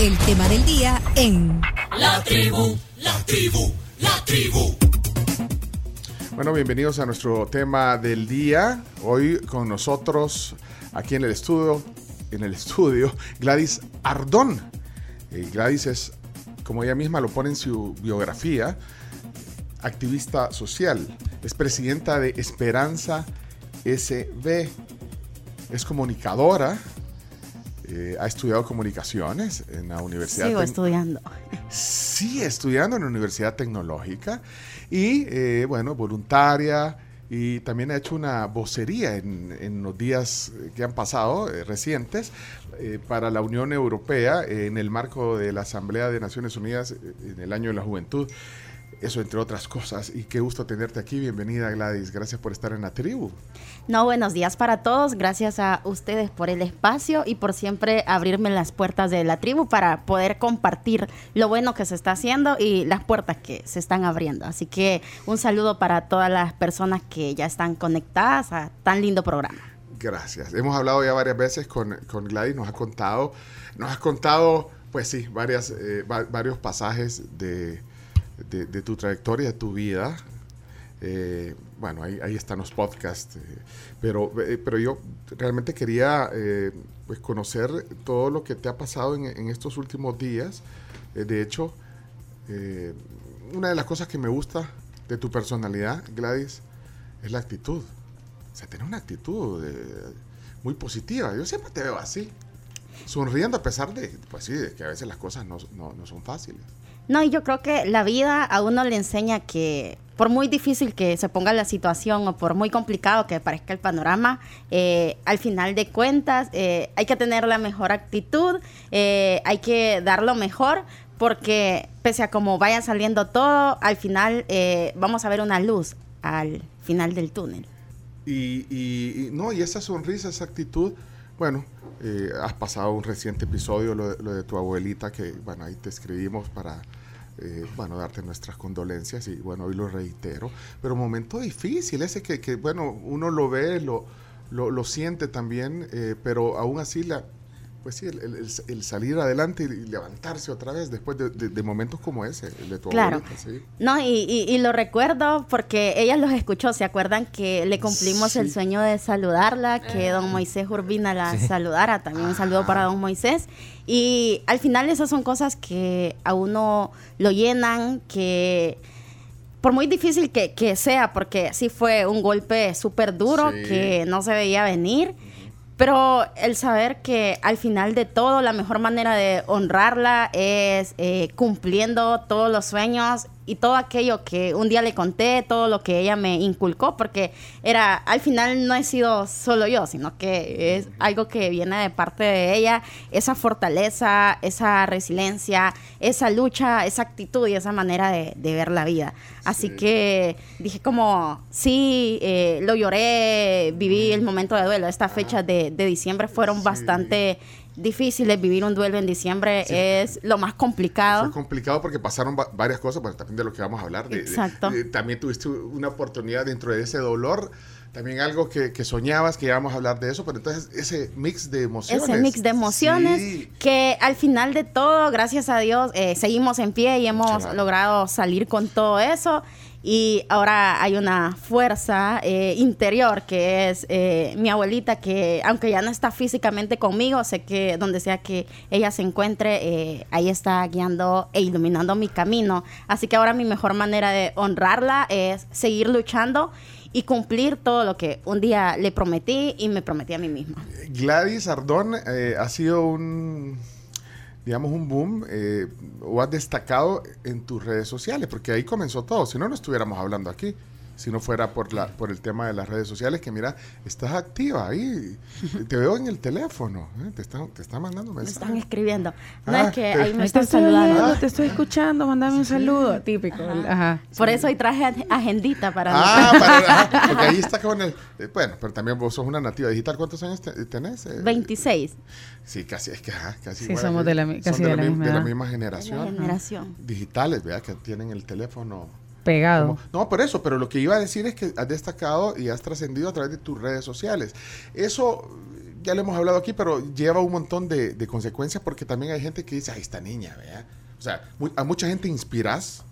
El tema del día en La tribu, la tribu, la tribu. Bueno, bienvenidos a nuestro tema del día. Hoy con nosotros aquí en el estudio, en el estudio, Gladys Ardón. Eh, Gladys es, como ella misma lo pone en su biografía, activista social. Es presidenta de Esperanza SB. Es comunicadora. Eh, ha estudiado comunicaciones en la Universidad Sigo estudiando. sigue estudiando en la Universidad Tecnológica y, eh, bueno, voluntaria y también ha hecho una vocería en, en los días que han pasado, eh, recientes, eh, para la Unión Europea eh, en el marco de la Asamblea de Naciones Unidas eh, en el Año de la Juventud. Eso entre otras cosas. Y qué gusto tenerte aquí. Bienvenida Gladys. Gracias por estar en la tribu. No, buenos días para todos. Gracias a ustedes por el espacio y por siempre abrirme las puertas de la tribu para poder compartir lo bueno que se está haciendo y las puertas que se están abriendo. Así que un saludo para todas las personas que ya están conectadas a tan lindo programa. Gracias. Hemos hablado ya varias veces con, con Gladys, nos ha contado, nos has contado, pues sí, varias, eh, va- varios pasajes de, de- tu trayectoria, de tu vida. Eh, bueno, ahí, ahí están los podcasts, eh, pero, eh, pero yo realmente quería pues conocer todo lo que te ha pasado en, en estos últimos días. De hecho, una de las cosas que me gusta de tu personalidad, Gladys, es la actitud. O sea, tener una actitud muy positiva. Yo siempre te veo así, sonriendo a pesar de, pues sí, que a veces las cosas no, no- no son fáciles. No, y yo creo que la vida a uno le enseña que por muy difícil que se ponga la situación o por muy complicado que parezca el panorama, eh, al final de cuentas eh, hay que tener la mejor actitud, eh, hay que dar lo mejor, porque pese a cómo vaya saliendo todo, al final vamos a ver una luz al final del túnel. Y, y- no, y esa sonrisa, esa actitud, bueno, has pasado un reciente episodio, lo, lo de tu abuelita, que bueno, ahí te escribimos para, eh, bueno, darte nuestras condolencias y bueno, hoy lo reitero, pero momento difícil, ese que, que, bueno, uno lo ve, lo, lo, lo siente también, eh, pero aún así la... Pues sí, el, el- el- el salir adelante y levantarse otra vez después de, de- de momentos como ese, el de tu Claro. abuelita, sí. No, y, y- y lo recuerdo porque ella los escuchó. ¿Se acuerdan que le cumplimos el sueño de saludarla? Que don Moisés Urbina la saludara. También un saludo para don Moisés. Y al final esas son cosas que a uno lo llenan, que por muy difícil que, que sea, porque sí fue un golpe súper duro Sí. que no se veía venir. Pero el saber que al final de todo la mejor manera de honrarla es eh, cumpliendo todos los sueños y todo aquello que un día le conté, todo lo que ella me inculcó, porque era, al final no he sido solo yo, sino que es algo que viene de parte de ella, esa fortaleza, esa resiliencia, esa lucha, esa actitud y esa manera de, de ver la vida. Así Sí. que dije como, sí, eh, lo lloré, viví el momento de duelo. Estas fechas de, de diciembre fueron Sí. bastante difíciles. Vivir un duelo en diciembre Sí. es lo más complicado. Fue complicado porque pasaron va- varias cosas, pero también de lo que vamos a hablar. de- Exacto. de- también tuviste una oportunidad dentro de ese dolor, también algo que, que soñabas, que íbamos a hablar de eso, pero entonces ese mix de emociones. Ese mix de emociones Sí. que al final de todo, gracias a Dios, eh, seguimos en pie y hemos Claro. logrado salir con todo eso. Y ahora hay una fuerza eh, interior que es eh, mi abuelita, que aunque ya no está físicamente conmigo, sé que donde sea que ella se encuentre, eh, ahí está guiando e iluminando mi camino. Así que ahora mi mejor manera de honrarla es seguir luchando y cumplir todo lo que un día le prometí y me prometí a mí misma. Gladys Ardón eh, ha sido un, digamos, un boom eh, o has destacado en tus redes sociales, porque ahí comenzó todo, si no, no estuviéramos hablando aquí. Si no fuera por, la, por el tema de las redes sociales, que mira, estás activa ahí. Te veo en el teléfono. ¿eh? Te, están, te están mandando Me mensajes. están escribiendo. No Ah, es que te- ahí me están saludando. oyendo, te estoy escuchando, mandame un saludo. Típico. Ajá. Por eso hoy traje ag- agendita para Ah, para, ajá, porque ahí está con el... eh, bueno, pero también vos sos una nativa digital. ¿Cuántos años te- tenés? Eh, 26 Sí, casi, es que ajá, casi Sí, somos de la casi de la mi- misma de la edad. misma de la generación. generación. Digitales, vea, que tienen el teléfono... Pegado. no, por eso, pero lo que iba a decir es que has destacado y has trascendido a través de tus redes sociales. Eso, ya lo hemos hablado aquí, pero lleva un montón de, consecuencias porque también hay gente que dice, ay, esta niña, ¿vea? O sea, a mucha gente inspiras,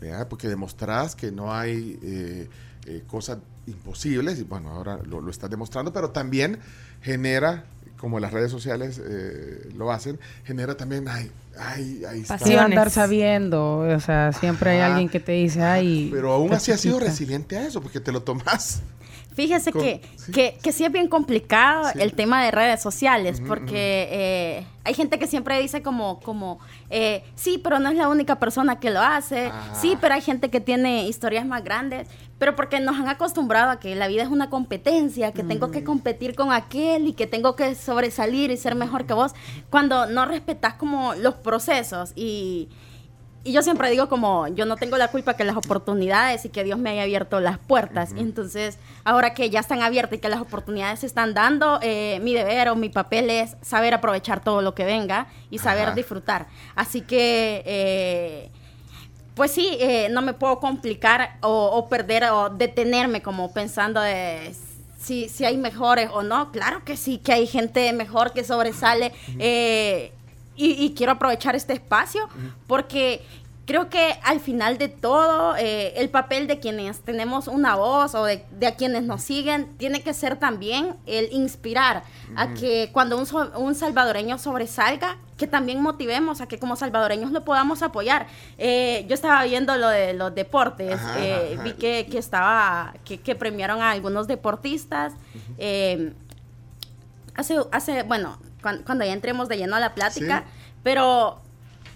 ¿vea? Porque demostrás que no hay eh, eh, cosas imposibles, y bueno, ahora lo, lo estás demostrando, pero también genera, como las redes sociales eh, lo hacen, genera también, ay, ay, ahí está. Sí, andar sabiendo, o sea, siempre hay alguien que te dice, ay. Pero aún así has sido chiquita". resiliente a eso, porque te lo tomás. Fíjese Con- que, sí. que, que sí es bien complicado Sí. el tema de redes sociales, porque eh, hay gente que siempre dice como, como eh, sí, pero no es la única persona que lo hace, sí, pero hay gente que tiene historias más grandes, pero porque nos han acostumbrado a que la vida es una competencia, que tengo que competir con aquel y que tengo que sobresalir y ser mejor que vos, cuando no respetas como los procesos y... Y yo siempre digo como, yo no tengo la culpa que las oportunidades y que Dios me haya abierto las puertas. Entonces, ahora que ya están abiertas y que las oportunidades se están dando, eh, mi deber o mi papel es saber aprovechar todo lo que venga y saber Ajá. disfrutar. Así que... eh, pues sí, eh, no me puedo complicar o, o perder o detenerme como pensando de si, si hay mejores o no. Claro que sí, que hay gente mejor que sobresale. eh, y, y quiero aprovechar este espacio porque creo que al final de todo, eh, el papel de quienes tenemos una voz o de, de a quienes nos siguen tiene que ser también el inspirar a que cuando un, so- un salvadoreño sobresalga, que también motivemos a que como salvadoreños lo podamos apoyar. Eh, yo estaba viendo lo de los deportes, Ajá, eh, ajá. vi que, que estaba, que, que premiaron a algunos deportistas. hace, hace, bueno, cuan- cuando, ya entremos de lleno a la plática, Sí. pero,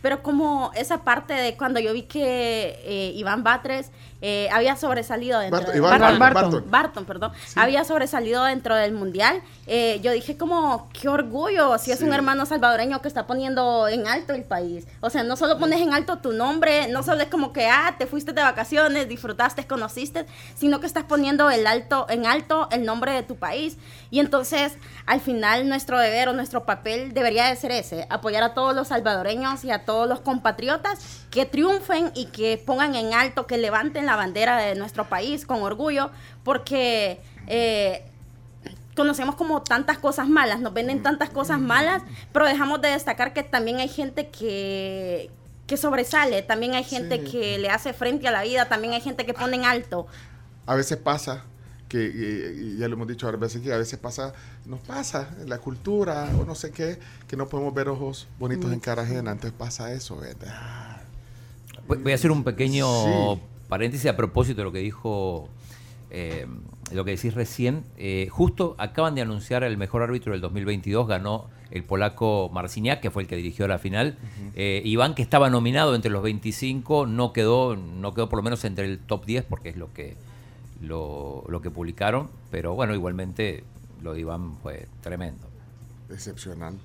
pero como esa parte de cuando yo vi que eh, Iván Batres eh, había sobresalido dentro Barton, de- Iván Barton, Barton, Barton. Perdón, había sobresalido dentro del mundial. eh, yo dije como, qué orgullo, si es Sí. un hermano salvadoreño que está poniendo en alto el país. O sea, no solo pones en alto tu nombre, no solo es como que, ah, te fuiste de vacaciones, disfrutaste, conociste, sino que estás poniendo el alto, en alto el nombre de tu país. Y entonces, al final, nuestro deber o nuestro papel debería de ser ese, apoyar a todos los salvadoreños y a todos los compatriotas que triunfen y que pongan en alto, que levanten la bandera de nuestro país con orgullo, porque eh, conocemos como tantas cosas malas, nos venden tantas cosas malas, pero dejamos de destacar que también hay gente que que sobresale, también hay gente Sí. que le hace frente a la vida, también hay gente que pone en alto. A veces pasa que, ya lo hemos dicho varias veces, que a veces pasa, nos pasa en la cultura o no sé qué, que no podemos ver ojos bonitos en cara ajena, entonces pasa eso, ¿verdad? Voy a hacer un pequeño Sí. paréntesis a propósito de lo que dijo, eh, lo que decís recién. Eh, justo acaban de anunciar el mejor árbitro del 2022, ganó el polaco Marciniak, que fue el que dirigió la final. Eh, Iván, que estaba nominado entre los 25, no quedó, no quedó por lo menos entre el top 10, porque es lo que, lo, lo que publicaron. Pero bueno, igualmente lo de Iván fue tremendo. Excepcional.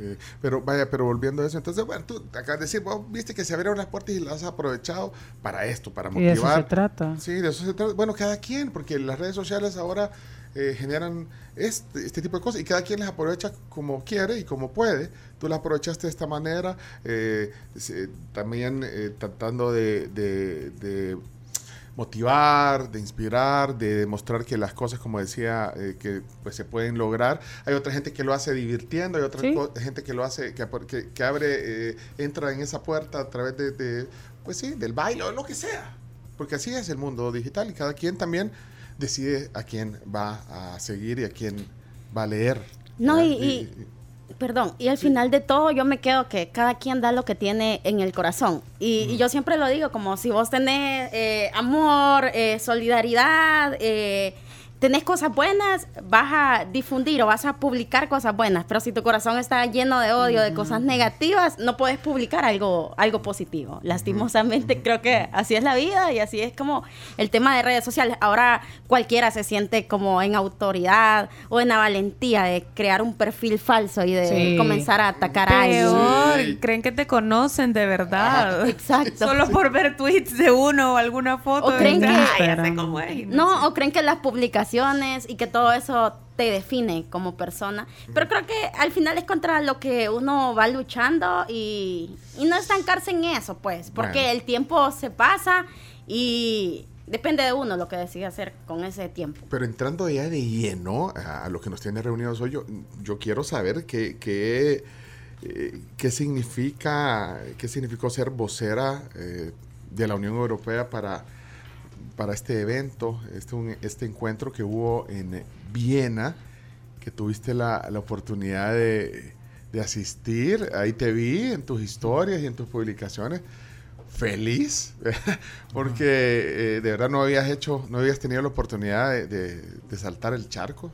Eh, pero vaya, pero volviendo a eso, entonces, bueno, tú acabas de decir, vos viste que se abrieron las puertas y las has aprovechado para esto, para Y de eso motivar. se trata. Sí, de eso se trata. Bueno, cada quien, porque las redes sociales ahora eh, generan este, este tipo de cosas y cada quien las aprovecha como quiere y como puede. Tú las aprovechaste de esta manera, eh, también eh, tratando de, de- de motivar, de inspirar, de demostrar que las cosas, como decía, eh, que pues se pueden lograr. Hay otra gente que lo hace divirtiendo, hay otra Sí. gente que lo hace, que, apor- que, que abre, eh, entra en esa puerta a través de, de, pues sí, del baile o lo que sea. Porque así es el mundo digital y cada quien también decide a quién va a seguir y a quién va a leer. No, y- Perdón, y al final de todo yo me quedo que cada quien da lo que tiene en el corazón. Y, y yo siempre lo digo, como si vos tenés eh, amor, eh, solidaridad, eh, tenés cosas buenas, vas a difundir o vas a publicar cosas buenas. Pero si tu corazón está lleno de odio, de cosas negativas, no puedes publicar algo, algo positivo. Lastimosamente creo que así es la vida y así es como el tema de redes sociales. Ahora cualquiera se siente como en autoridad o en la valentía de crear un perfil falso y de Sí. comenzar a atacar a alguien. Peor, Sí. creen que te conocen de verdad. Exacto. Solo por ver tweets de uno o alguna foto. O creen que- "Ay, ya sé cómo es", No, o creen que las publicaciones y que todo eso te define como persona. Pero creo que al final es contra lo que uno va luchando y, y no estancarse en eso, pues, porque Bueno. el tiempo se pasa y, depende de uno lo que decide hacer con ese tiempo. Pero entrando ya de lleno a, a lo que nos tiene reunidos hoy, yo, yo quiero saber qué, qué, eh, qué significa, qué significó ser vocera eh, de la Unión Europea para, para este evento, este, este encuentro que hubo en Viena, que tuviste la, la oportunidad de, de asistir. Ahí te vi en tus historias y en tus publicaciones. Feliz, porque eh, de verdad no habías hecho, no habías tenido la oportunidad de- de saltar el charco.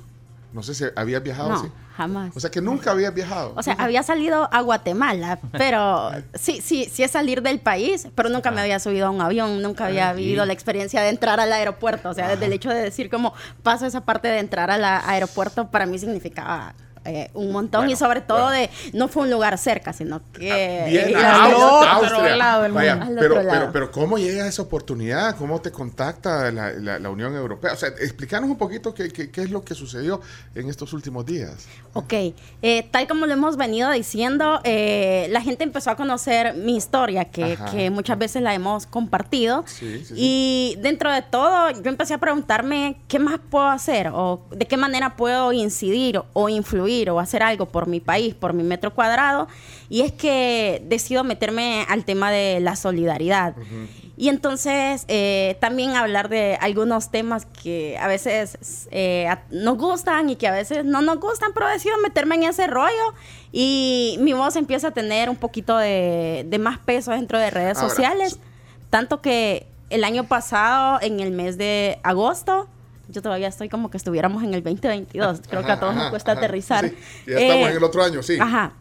No sé si habías viajado No, así. jamás. O sea que nunca habías viajado. O sea, había salido a Guatemala, pero sí, sí, sí es salir del país, pero nunca me había subido a un avión, nunca había vivido la experiencia de entrar al aeropuerto. O sea, desde el hecho de decir como paso esa parte de entrar al aeropuerto, para mí significaba eh, un montón Bueno, y sobre todo bueno. de, no fue un lugar cerca, sino que... Bien, ir a- al Austria, otro Austria. lado del Vaya, mundo. Al pero, pero, pero ¿cómo llega esa oportunidad? ¿Cómo te contacta la, la- la Unión Europea? O sea, explícanos un poquito qué, qué- qué es lo que sucedió en estos últimos días. Ok, eh, tal como lo hemos venido diciendo, eh, la gente empezó a conocer mi historia, que, que muchas veces la hemos compartido. Sí, sí, sí. Y dentro de todo, yo empecé a preguntarme qué más puedo hacer o de qué manera puedo incidir o influir o hacer algo por mi país, por mi metro cuadrado. Y es que decido meterme al tema de la solidaridad. Y entonces eh, también hablar de algunos temas que a veces eh, nos gustan y que a veces no nos gustan, pero decido meterme en ese rollo y mi voz empieza a tener un poquito de, de más peso dentro de redes Ahora, sociales. Tanto que el año pasado, en el mes de agosto, yo todavía estoy como que estuviéramos en el 2022. Creo que a todos Ajá, nos cuesta ajá. aterrizar. Sí, ya estamos Eh, en el otro año, sí. Ajá.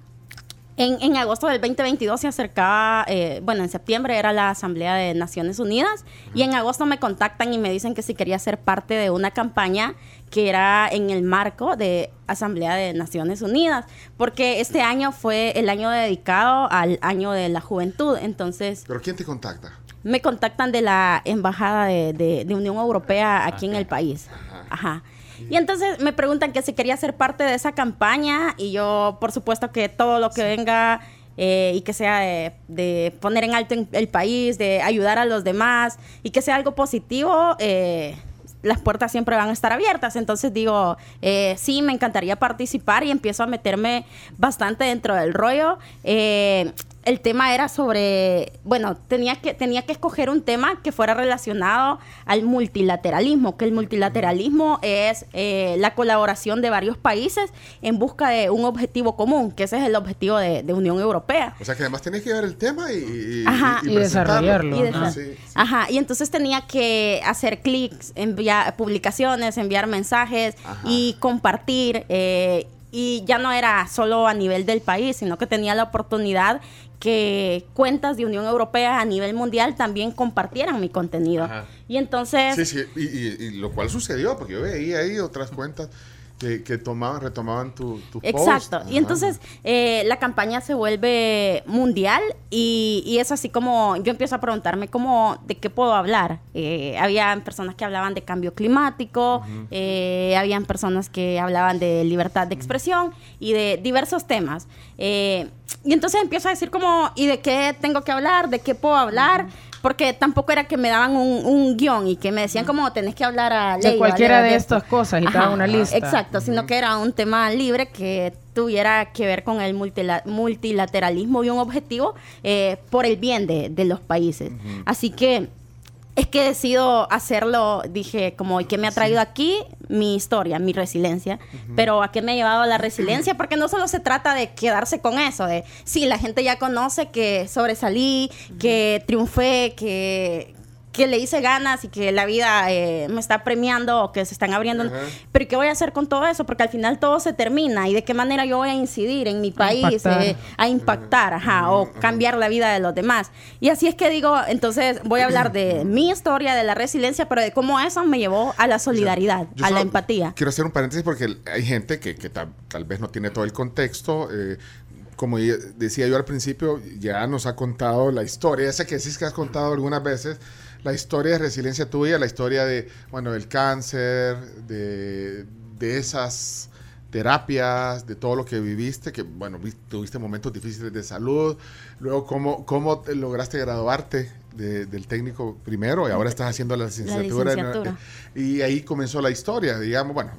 En, en agosto del 2022 se acercaba, eh, bueno, en septiembre era la Asamblea de Naciones Unidas y en agosto me contactan y me dicen que si quería ser parte de una campaña que era en el marco de Asamblea de Naciones Unidas, porque este año fue el año dedicado al año de la juventud, entonces ¿Pero quién te contacta? Me contactan de la Embajada de, de- de Unión Europea aquí en el país. Ajá. Y entonces me preguntan que si quería ser parte de esa campaña y yo, por supuesto, que todo lo que venga eh, y que sea de, de poner en alto el país, de ayudar a los demás y que sea algo positivo, eh, las puertas siempre van a estar abiertas. Entonces digo, eh, sí, me encantaría participar y empiezo a meterme bastante dentro del rollo. Eh, el tema era sobre, bueno, tenía que, tenía que escoger un tema que fuera relacionado al multilateralismo, que el multilateralismo es eh, la colaboración de varios países en busca de un objetivo común, que ese es el objetivo de, de Unión Europea. O sea que además tenías que ver el tema y, y, Ajá. Y presentarlo. desarrollarlo. Y de- Ajá. Sí, sí. Ajá, y entonces tenía que hacer clics, enviar publicaciones, enviar mensajes Ajá. y compartir. eh, y ya no era solo a nivel del país, sino que tenía la oportunidad que cuentas de Unión Europea a nivel mundial también compartieran mi contenido. Ajá. Y entonces... Sí, sí, y, y- y lo cual sucedió, porque yo veía ahí otras cuentas que, que tomaban, retomaban tu, tu Exacto. post. Y entonces eh, la campaña se vuelve mundial y, y es así como yo empiezo a preguntarme cómo, de qué puedo hablar. Eh, habían personas que hablaban de cambio climático, eh, habían personas que hablaban de libertad de expresión y de diversos temas. Eh, y entonces empiezo a decir como, ¿y de qué tengo que hablar? ¿De qué puedo hablar? Porque tampoco era que me daban un, un guion y que me decían como tenés que hablar a De Leiva, cualquiera Leiva de esto". estas cosas y te daban una lista. Exacto, sino que era un tema libre que tuviera que ver con el multila- multilateralismo y un objetivo eh, por el bien de, de los países. Así que es que decido hacerlo, dije, como, ¿y qué me ha traído aquí? Mi historia, mi resiliencia. Pero ¿a qué me ha llevado la resiliencia? Porque no solo se trata de quedarse con eso, de, sí, la gente ya conoce que sobresalí, que triunfé, que que le hice ganas y que la vida eh, me está premiando o que se están abriendo. Ajá. Pero ¿qué voy a hacer con todo eso? Porque al final todo se termina y de qué manera yo voy a incidir en mi país, impactar. eh, a impactar, ajá, o cambiar la vida de los demás. Y así es que digo, entonces voy a hablar de mi historia, de la resiliencia, pero de cómo eso me llevó a la solidaridad, Yo a la empatía. Quiero hacer un paréntesis porque hay gente que, que tal, tal vez no tiene todo el contexto. eh, como decía yo al principio, ya nos ha contado la historia, esa que decís que has contado algunas veces, la historia de resiliencia tuya, la historia de, bueno, del cáncer, de, de esas terapias, de todo lo que viviste, que bueno, vi- tuviste momentos difíciles de salud, luego cómo, cómo te lograste graduarte de- del técnico primero y ahora estás haciendo la licenciatura. en- licenciatura. y ahí comenzó la historia, digamos, bueno,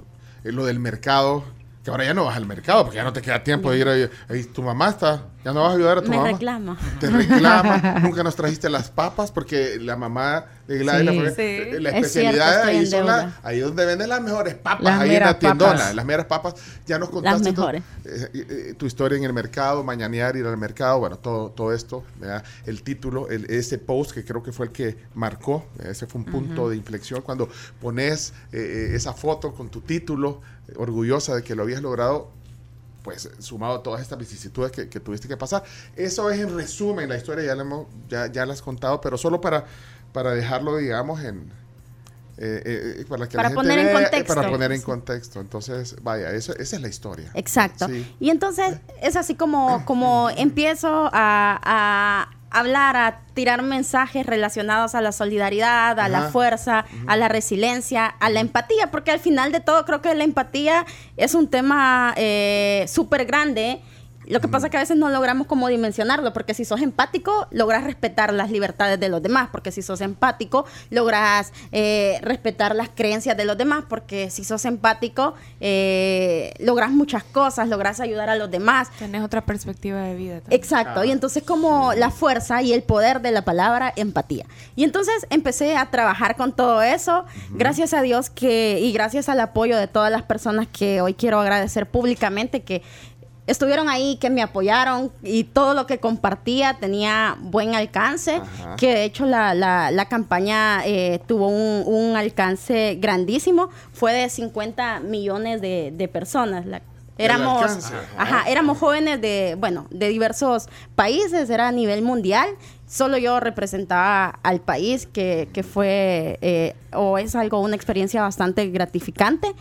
lo del mercado, que ahora ya no vas al mercado, porque ya no te queda tiempo de ir ahí, ahí tu mamá está, ya no vas a ayudar a tu Me mamá. reclama. Te reclama, nunca nos trajiste las papas, porque la mamá de Gladys, Sí. la, Sí. eh, la especialidad ahí son la- deuda. ahí donde venden las mejores papas, Las ahí en la tiendona, papas. las meras papas. Ya nos contaste tu- eh, eh, tu historia en el mercado, mañanear, ir al mercado, bueno, todo, todo esto, ¿verdad? el título, el- ese post que creo que fue el que marcó, ese fue un punto de inflexión, cuando pones eh, esa foto con tu título, orgullosa de que lo habías logrado, pues sumado a todas estas vicisitudes que, que tuviste que pasar. Eso es en resumen, la historia ya la, hemos, ya, ya la has contado, pero solo para, para dejarlo, digamos, en... eh, eh, para que la Para gente poner en vea, eh, contexto. Para poner en contexto. Entonces, vaya, eso, esa es la historia. Exacto. Sí. Y entonces es así como, como empiezo a, a hablar, a tirar mensajes relacionados a la solidaridad, a la fuerza, a la resiliencia, a la empatía, porque al final de todo creo que la empatía es un tema eh, súper grande. Lo que pasa es que a veces no logramos como dimensionarlo, porque si sos empático, logras respetar las libertades de los demás, porque si sos empático, logras eh, respetar las creencias de los demás, porque si sos empático, eh, logras muchas cosas, logras ayudar a los demás. Tenés otra perspectiva de vida. también. Exacto, y entonces como la fuerza y el poder de la palabra empatía. Y entonces empecé a trabajar con todo eso, gracias a Dios que y gracias al apoyo de todas las personas que hoy quiero agradecer públicamente que estuvieron ahí, que me apoyaron y todo lo que compartía tenía buen alcance, Ajá. que de hecho la, la- la campaña eh, tuvo un, un alcance grandísimo, fue de 50 millones de, de personas. La- éramos, ajá, éramos jóvenes de, bueno, de diversos países, era a nivel mundial. Solo yo representaba al país, que, que fue eh, o es algo, una experiencia bastante gratificante.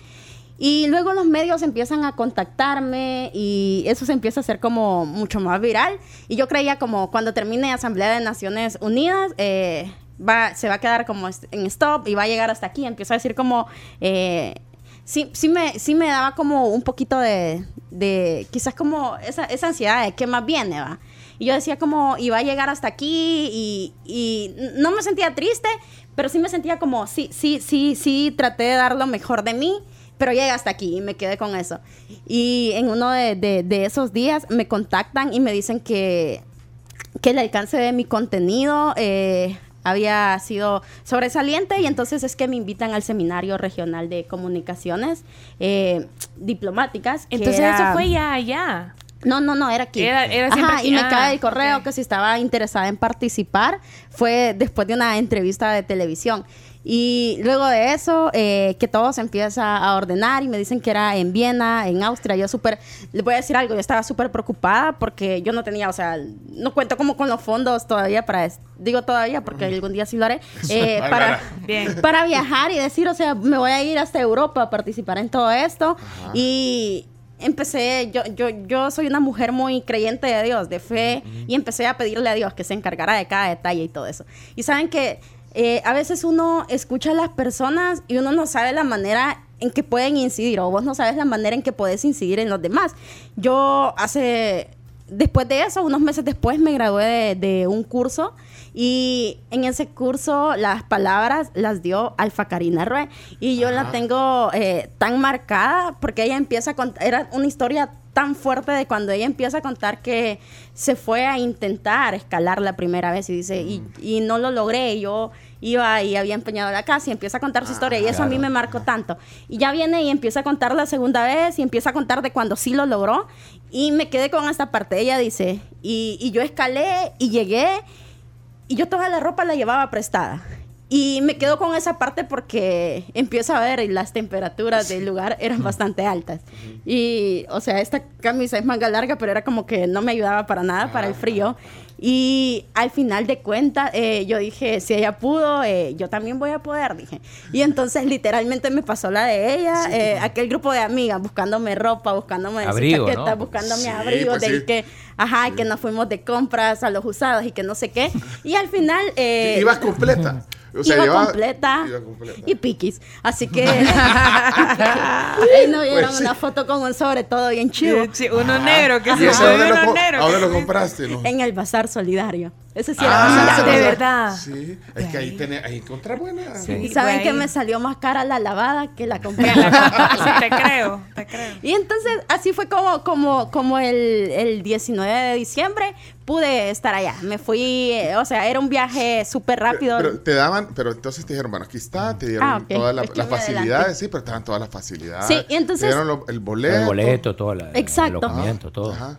Y luego los medios empiezan a contactarme y eso se empieza a hacer como mucho más viral. Y yo creía como cuando termine Asamblea de Naciones Unidas, eh, va, se va a quedar como en stop y va a llegar hasta aquí. Empiezo a decir como... eh, sí, sí, me, sí me daba como un poquito de, de quizás como esa, esa ansiedad de qué más viene, ¿va? Y yo decía como, iba a llegar hasta aquí y no me sentía triste, pero sí me sentía como, sí, sí, sí, sí, traté de dar lo mejor de mí, pero llega hasta aquí y me quedé con eso. Y en uno de, de- de esos días me contactan y me dicen que, que el alcance de mi contenido eh, había sido sobresaliente y entonces es que me invitan al seminario regional de comunicaciones eh, diplomáticas. Entonces era- eso fue ya allá. no, no, no, era aquí. Era- era Ajá, aquí. y me Ah, cae el correo ok. que si estaba interesada en participar. Fue después de una entrevista de televisión. Y luego de eso, eh, que todo se empieza a ordenar y me dicen que era en Viena, en Austria. Yo súper, les voy a decir algo, yo estaba súper preocupada porque yo no tenía, o sea, no cuento como con los fondos todavía para, digo todavía porque algún día sí lo haré, eh, para, Bien. para viajar y decir, o sea, me voy a ir hasta Europa a participar en todo esto. Y empecé, yo, yo, yo soy una mujer muy creyente de Dios, de fe, y empecé a pedirle a Dios que se encargara de cada detalle y todo eso. Y saben que eh, a veces uno escucha a las personas y uno no sabe la manera en que pueden incidir, o vos no sabes la manera en que puedes incidir en los demás. Yo hace, después de eso, unos meses después, me gradué de un curso y en ese curso las palabras las dio Alfa Karina Rue. Y yo la tengo eh, tan marcada porque ella empieza a contar, era una historia tan fuerte de cuando ella empieza a contar que se fue a intentar escalar la primera vez y dice, y, y no lo logré, yo iba y había empeñado la casa y empieza a contar su historia y eso a mí me marcó tanto. Y ya viene y empieza a contar la segunda vez y empieza a contar de cuando sí lo logró y me quedé con esta parte. Ella dice, y, y yo escalé y llegué y yo toda la ropa la llevaba prestada. Y me quedo con esa parte porque empiezo a ver y las temperaturas del lugar eran bastante altas. Y, o sea, esta camisa es manga larga, pero era como que no me ayudaba para nada para el frío. Y al final de cuentas, eh, yo dije, si ella pudo, eh, yo también voy a poder, dije. Y entonces literalmente me pasó la de ella, eh, aquel grupo de amigas buscándome ropa, buscándome Abrigo, chaqueta, ¿no? buscándome Sí, abrigo, pues del sí. que, ajá, que nos fuimos de compras a los usados y que no sé qué. Y al final... eh, Ibas completa. O sea, iba llevaba- completa, iba completa. y piquis. Así que ahí no vieron Pues sí. una foto con un sobre todo bien chido Sí, uno negro, que ¿Y se ese ve dónde lo, uno co- negro. ¿a dónde que lo compraste? No? en el bazar solidario. Ese sí era Ah, bazar de solidario. verdad. Sí, es que ahí, tenés, ahí encontrás buenas. Sí. Y saben que me salió más cara la lavada que la compré. Sí, te creo, te creo. Y entonces así fue como, como, como el, el 19 de diciembre pude estar allá. Me fui, eh, o sea, era un viaje súper rápido. Pero te daban, pero entonces te dijeron, bueno, aquí está, te dieron Ah, todas la- las facilidades, sí, pero te dan todas las facilidades. Sí, y entonces- Te dieron lo- el boleto. El boleto, todo la, Exacto. el alojamiento, todo. Ajá.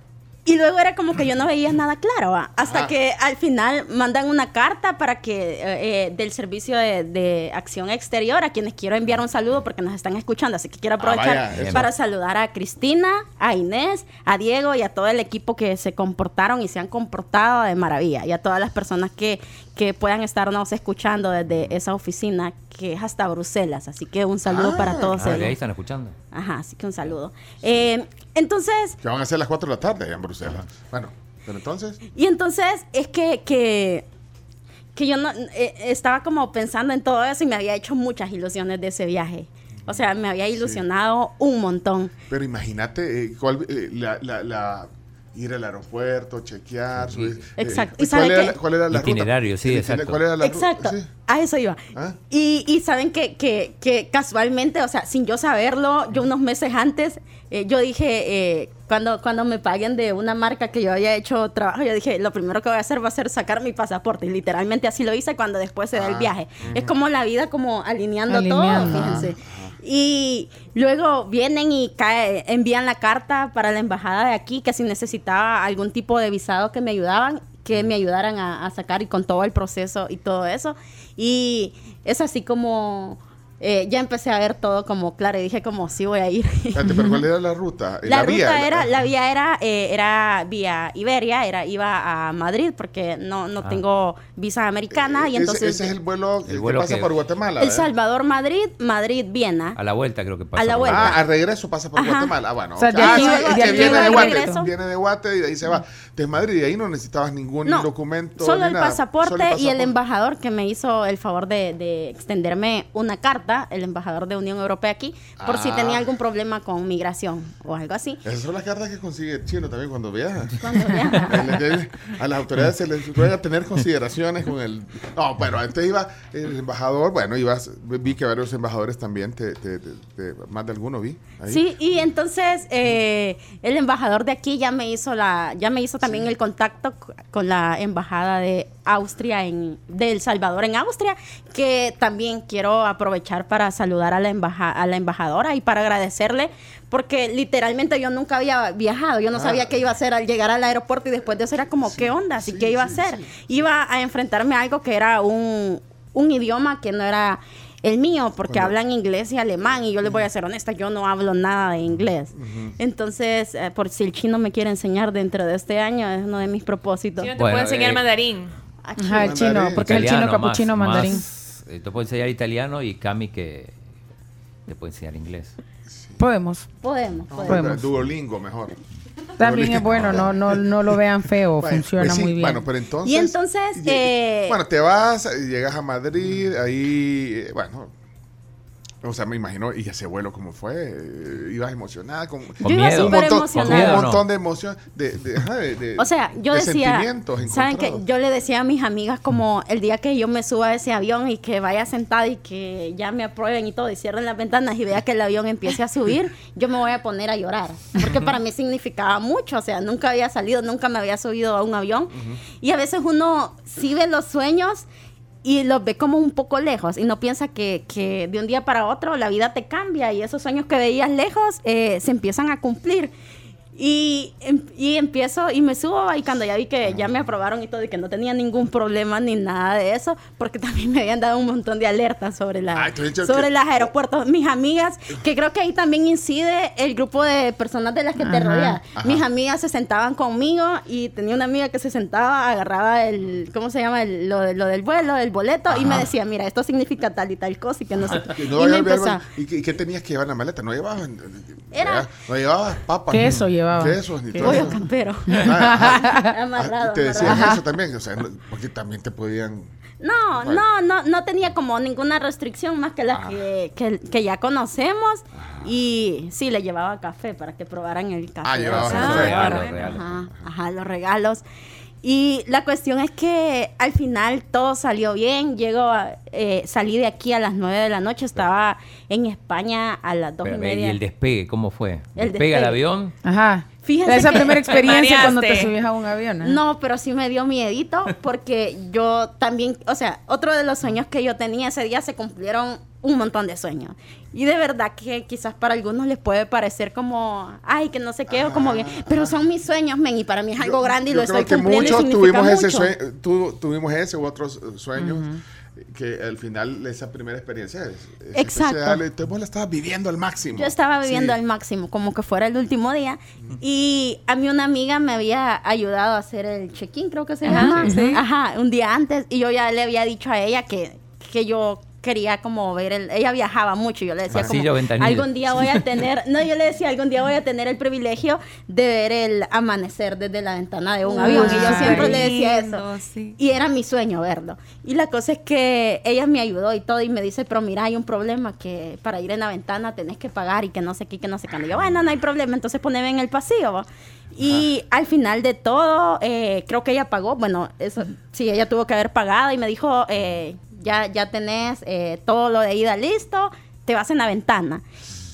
Y luego era como que yo no veía nada claro, ¿va? hasta Ajá. que al final mandan una carta para que eh, eh, del servicio de, de acción exterior a quienes quiero enviar un saludo porque nos están escuchando, así que quiero aprovechar Ah, vaya, eso. para saludar a Cristina, a Inés, a Diego y a todo el equipo que se comportaron y se han comportado de maravilla y a todas las personas que, que puedan estarnos escuchando desde esa oficina que es hasta Bruselas, así que un saludo Ah. para todos Ah, de ahí ellos. están escuchando. Ajá, así que un saludo. Eh, entonces, Que van a ser las 4 de la tarde en Bruselas. Bueno, pero entonces. Y entonces es que, que, que yo no, eh, estaba como pensando en todo eso y me había hecho muchas ilusiones de ese viaje. O sea, me había ilusionado un montón. Pero imagínate eh, cuál, eh, la, la, la- ir al aeropuerto, chequear. subir, eh, Exacto. ¿y ¿Y sabe cuál, era, cuál era la Itinerario, ruta? sí, exacto. ¿Cuál era la Exacto. ruta? Sí. A eso iba. Ah. Y, y saben que, que, que casualmente, o sea, sin yo saberlo, yo unos meses antes, eh, yo dije, eh, cuando, cuando me paguen de una marca que yo había hecho trabajo, yo dije, lo primero que voy a hacer va a ser sacar mi pasaporte. Y literalmente así lo hice cuando después se da el Ah, viaje. Es como la vida como alineando, Alineando. todo, fíjense. Y luego vienen y cae, envían la carta para la embajada de aquí que si necesitaba algún tipo de visado que me ayudaban, que me ayudaran a, a sacar y con todo el proceso y todo eso. Y es así como eh, ya empecé a ver todo como claro y dije como sí voy a ir. Espérate, pero ¿cuál era la ruta? Eh, La, ruta vía, era, la vía era, eh, era vía Iberia, era, iba a Madrid porque no, no Ah. tengo visa americana y Ese- entonces Ese, es el vuelo, que El vuelo pasa que- por Guatemala. El ¿eh? Salvador Madrid, Madrid Viena. A la vuelta creo que pasa. A la vuelta. Ah, al regreso pasa por Ajá. Guatemala. Ah, bueno. O sea, ok. de ah, aquí- sí, de es que aquí viene de Guate. Viene de Guate y de ahí se va. De Madrid y ahí no necesitabas ningún No, documento. Solo ni el, nada. pasaporte y el embajador que me hizo el favor de, de extenderme una carta, el embajador de Unión Europea aquí, por si Ah. tenía algún problema con migración o algo así. Esas son las cartas que consigue el chino también cuando viaja. Cuando viaja. Le- le- A las autoridades se les ruega tener consideraciones con el... No, bueno, entonces iba el embajador, bueno, ibas, vi que varios embajadores también, te, te- te- te- más de alguno vi. ahí. Sí, y entonces eh, el embajador de aquí ya me hizo la, ya me hizo también el contacto con la embajada de Austria en, de El Salvador en Austria, que también quiero aprovechar para saludar a la embaja, a la embajadora y para agradecerle, porque literalmente yo nunca había viajado, yo no Ah. sabía qué iba a hacer al llegar al aeropuerto y después de eso era como, ¿qué onda? Así sí, que iba a hacer. sí. Iba a enfrentarme a algo que era un, un idioma que no era el mío, porque Bueno. hablan inglés y alemán, y yo les voy a ser honesta, yo no hablo nada de inglés. Entonces, eh, por si el chino me quiere enseñar dentro de este año, es uno de mis propósitos. Yo no te Bueno, puedo enseñar eh, mandarín. Aquí. Ajá, el chino, porque es el chino Italiano, capuchino más- mandarín. más, eh, te puedo enseñar italiano y Cami que te puede enseñar inglés. Podemos. Podemos, No, podemos. Podemos. Duolingo mejor. También es bueno, no, no, no lo vean feo, Bueno, funciona pues sí, muy bien. Bueno, pero entonces... Y entonces, eh, bueno, te vas, llegas a Madrid, ahí, eh, bueno... O sea, me imagino, y ese vuelo cómo fue, Eh, ibas emocionada, con, Con Yo miedo. un montón, emocionada. un ¿Con miedo o montón no? de emoción, de, de, ajá, de- de- O sea, yo de decía, sentimientos ¿saben que. Yo le decía a mis amigas como el día que yo me suba a ese avión y que vaya sentada y que ya me aprueben y todo y cierren las ventanas y vea que el avión empiece a subir, yo me voy a poner a llorar. Porque para mí significaba mucho, o sea, nunca había salido, nunca me había subido a un avión. Y a veces uno sí ve los sueños y los ve como un poco lejos y no piensa que, que de un día para otro la vida te cambia y esos sueños que veías lejos eh, se empiezan a cumplir. Y, em- y empiezo y me subo y cuando ya vi que ya me aprobaron y todo y que no tenía ningún problema ni nada de eso, porque también me habían dado un montón de alertas sobre, la, dicho sobre que- los aeropuertos. Mis amigas, que creo que ahí también incide el grupo de personas de las que te Ajá. Ajá. Mis amigas se sentaban conmigo y tenía una amiga que se sentaba, agarraba el, ¿cómo se llama? El- lo, de- lo del vuelo, el boleto y me decía, mira, esto significa tal y tal cosa y que no sé Y no vaya me a olvidar- empezó. ¿Y qué, y qué tenías que llevar en la maleta? ¿No llevabas? Era- No llevabas papas. Queso no. llevaba. Llevaba. ¿Qué es eso? Ni todo Pollo campero. Ah. Amarrado, Ah, Te decían amarrado. eso también, o sea, no- porque también te podían... No, Vale. no, no, no tenía como ninguna restricción más que las Ah. que, que, que ya conocemos. Y sí, le llevaba café para que probaran el café. Ah, llevaba o sea, café. Ajá, ajá, los regalos. Y la cuestión es que al final todo salió bien. Llego a- eh, salí de aquí a las 9 de la noche. Estaba en España a las 2 y media. ¿Y el despegue cómo fue? El ¿Despega el despegue. avión? Ajá. Fíjense Esa que- primera experiencia cuando te subías a un avión. ajá. No, pero sí me dio miedito porque yo también, o sea, otro de los sueños que yo tenía ese día se cumplieron un montón de sueños. Y de verdad que quizás para algunos les puede parecer como, ay, que no sé qué, o como bien, pero son mis sueños, men, y para mí es algo Yo- grande y yo lo creo estoy que cumpliendo muchos tuvimos ese sueño, tu- tuvimos ese u otros eh, sueños que al final esa primera experiencia es, es Exacto. especial, entonces vos la estabas viviendo al máximo. Yo estaba viviendo Sí. al máximo, como que fuera el último día. Y a mí una amiga me había ayudado a hacer el check-in, creo que se Ajá, llama. sí. Ajá, un día antes. Y yo ya le había dicho a ella que, que yo quería como ver el... Ella viajaba mucho y yo le decía Pasillo como... ventanilla. Algún día voy a tener... No, yo le decía, algún día voy a tener el privilegio de ver el amanecer desde la ventana de un Uy, avión. Y yo siempre le decía eso. sí. Y era mi sueño verlo. Y la cosa es que ella me ayudó y todo y me dice, pero mira, hay un problema que para ir en la ventana tenés que pagar y que no sé qué, y que no sé qué. Y yo, bueno, no hay problema, entonces poneme en el pasillo. ¿va?". Y al final de todo, eh, creo que ella pagó, bueno, eso sí, ella tuvo que haber pagado y me dijo, eh, ya, ya tenés eh, todo lo de ida listo, te vas en la ventana.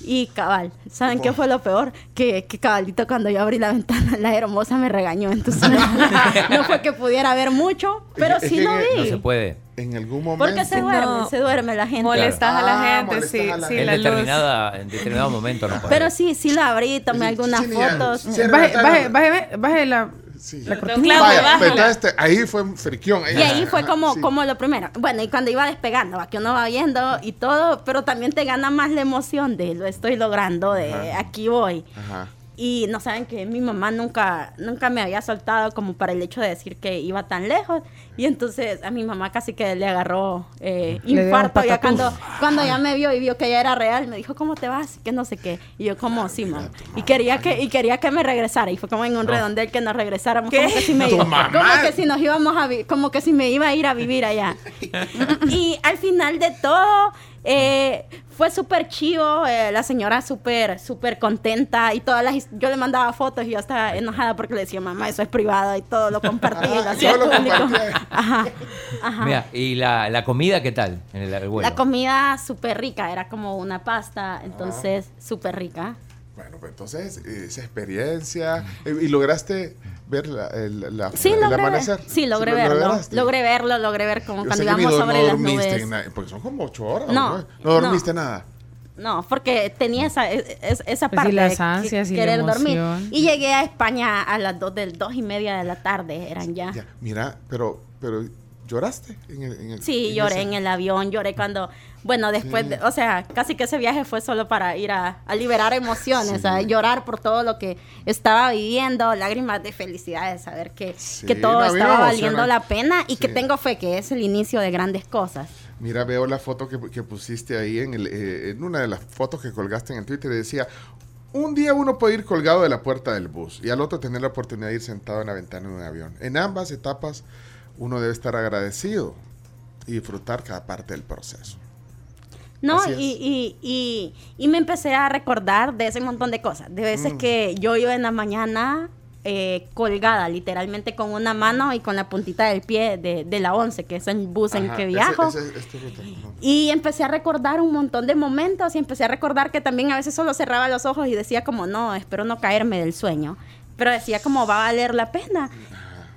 Y cabal, ¿saben qué fue lo peor? Que, que cabalito cuando yo abrí la ventana, la hermosa me regañó. Entonces, no fue que pudiera ver mucho, pero sí lo vi. No se puede. En algún momento. Porque se duerme, No. se duerme la gente. Molestas a Ah, la gente, molestas sí, a la sí, gente. En la luz. determinada, en determinado momento no puede. Pero sí, sí lo abrí, tomé algunas fotos. sí, Baje, Ventana. baje, baje, baje la, Sí. la Don cortina. Claudio, Vaya, bájala. entonces te- ahí fue un friquión. Y ahí fue como, Sí. como lo primero. Bueno, y cuando iba despegando, va, que uno va viendo y todo, pero también te gana más la emoción de lo estoy logrando, de Ajá. aquí voy. Ajá. Y no saben que mi mamá nunca, nunca me había soltado como para el hecho de decir que iba tan lejos. Y entonces a mi mamá casi que le agarró eh, Le infarto ya cuando, cuando ya me vio y vio que ya era real. Me dijo, ¿cómo te vas? Que no sé qué. Y yo como, sí, mamá. Y quería que, y quería que me regresara. Y fue como en un redondel que nos regresáramos. Como que si me iba, como que si nos íbamos a como que si me iba a ir a vivir allá. y al final de todo, eh, fue súper chivo, eh, la señora súper, súper contenta y todas las, yo le mandaba fotos y yo estaba enojada porque le decía, mamá, eso es privado y todo lo compartí. y lo Ah, hacía todo lo público". compartía. Ajá, ajá. Mira, ¿y la, la comida qué tal en el? La comida súper rica, era como una pasta, entonces súper rica. Bueno, pues entonces, esa experiencia. eh, ¿Y lograste ver la, el, la, Sí, el logré, amanecer? sí, logré lo- lo verlo. lograste? Logré verlo, logré ver como Yo cuando íbamos sobre no las nubes. nada, porque son como ocho horas. No, No, no dormiste no. nada. No, porque tenía esa, es- es- esa Pues sí, parte las de ansias que- y la querer dormir. emoción. Y llegué a España a las dos del dos y media de la tarde, eran ya. Ya, mira, pero, pero ¿lloraste? En el, en el- Sí, en lloré ese- en el avión, lloré cuando, bueno, después, Sí. de- o sea, casi que ese viaje fue solo para ir a, a liberar emociones, Sí. a llorar por todo lo que estaba viviendo, lágrimas de felicidad de saber que, Sí, que todo estaba valiendo la pena y que tengo fe que es el inicio de grandes cosas. Mira, veo la foto que, que pusiste ahí en, el, eh, en una de las fotos que colgaste en el Twitter y decía, un día uno puede ir colgado de la puerta del bus y al otro tener la oportunidad de ir sentado en la ventana de un avión. En ambas etapas uno debe estar agradecido y disfrutar cada parte del proceso. No, y, y, y, y me empecé a recordar de ese montón de cosas. De veces Mm. que yo iba en la mañana eh, colgada, literalmente con una mano y con la puntita del pie de, de la 11, que es el bus en Ajá, que ese- viajo. ese- es tu ruta, ajá. Y empecé a recordar un montón de momentos y empecé a recordar que también a veces solo cerraba los ojos y decía como, no, espero no caerme del sueño. Pero decía como, va a valer la pena.